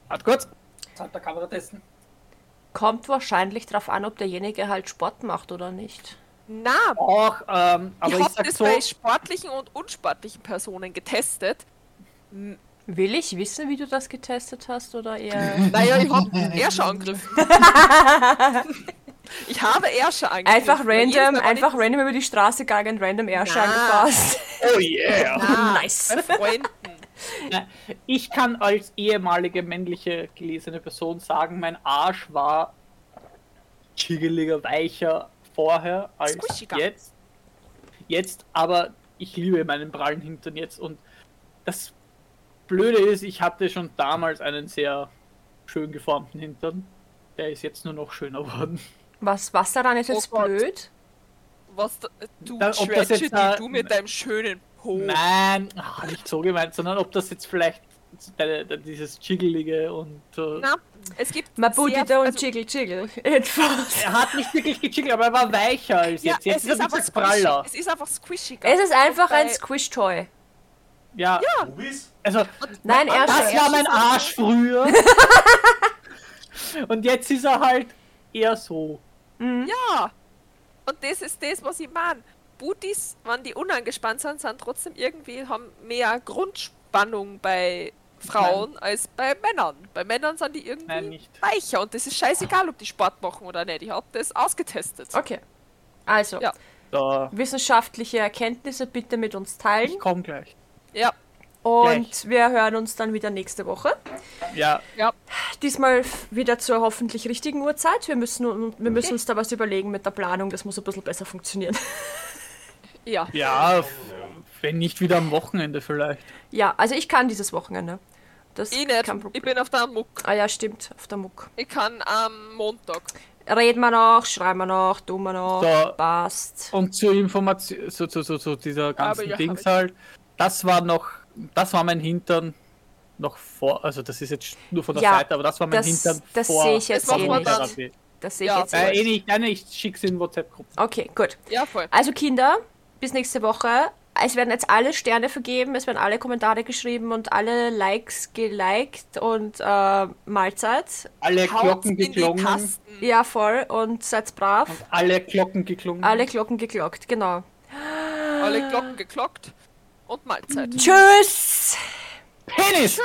Warte kurz. Der Kamera testen. Kommt wahrscheinlich drauf an, ob derjenige halt Sport macht oder nicht. Na, Auch, ähm, aber ich ich, habe das so, bei sportlichen und unsportlichen Personen getestet. Will ich wissen, wie du das getestet hast oder eher. Naja, ich habe Ärsche angegriffen. ich habe Ärsche angegriffen. Einfach random, einfach random über die Straße gegangen, random Ärsche Na. angefasst. oh yeah. Ah, Nice. Bei Freunden. Ja, Ich kann als ehemalige männliche gelesene Person sagen, mein Arsch war chiggeliger, weicher vorher als Squishiger. jetzt. Jetzt, aber ich liebe meinen prallen Hintern jetzt und das Blöde ist, ich hatte schon damals einen sehr schön geformten Hintern. Der ist jetzt nur noch schöner geworden. Was, was daran ist jetzt Oh blöd? Was da, du Da- ob das Trashy, jetzt die du mit deinem schönen Po. Nein, ah, nicht so gemeint, sondern ob das jetzt vielleicht dieses Chiggelige und äh, Na, es gibt booty sehr- don't also- jiggle jiggle. It falls. Er hat nicht wirklich gechiggelt, aber er war weicher als Ja, jetzt. Jetzt es ist ist er einfach bisschen praller. Es ist einfach squishiger. Es ist einfach ein Squish-Toy. Ja, Bubis? also Nein, er das war mein Arsch früher. Und jetzt ist er halt eher so. Ja. Und das ist das, was ich meine. Booties, wenn die unangespannt sind, sind trotzdem irgendwie, haben mehr Grundspannung bei Frauen als bei Männern. Bei Männern sind die irgendwie Nein, nicht. weicher und das ist scheißegal, ob die Sport machen oder nicht. Ich habe das ausgetestet. Okay. Also, Ja. So, wissenschaftliche Erkenntnisse bitte mit uns teilen. ich komm gleich. Ja. Und Gleich. wir hören uns dann wieder nächste Woche. Ja, Ja. Diesmal wieder zur hoffentlich richtigen Uhrzeit. Wir müssen, wir müssen uns da was überlegen mit der Planung. Das muss ein bisschen besser funktionieren. Ja. Ja, wenn nicht wieder am Wochenende vielleicht. Ja, also ich kann dieses Wochenende. Das Ich nicht. kein Ich Problem. bin auf der Muck. Ah ja, stimmt, auf der Muck. Ich kann am Montag. Reden wir noch, schreiben wir noch, tun wir noch, So. passt. Und zur Information, so, so, so, so dieser ganzen ja, Dings ich. halt, das war noch, das war mein Hintern noch vor, also das ist jetzt nur von der Ja, Seite, aber das war mein das- Hintern das vor. sehe ich jetzt Das eh dann. nicht. Das sehe ich Ja, jetzt Äh, eh nicht. nicht, nein, ich schick's in WhatsApp-Gruppe. Okay, gut. Ja, voll. Also Kinder, bis nächste Woche. Es werden jetzt alle Sterne vergeben, es werden alle Kommentare geschrieben und alle Likes geliked und äh, Mahlzeit. Alle Haut's Glocken geklungen. Ja, voll. Und seid brav. Alle Glocken geklungen. Alle Glocken geglockt, genau. Alle Glocken geklockt. Und Mahlzeit. Tschüss! Penis!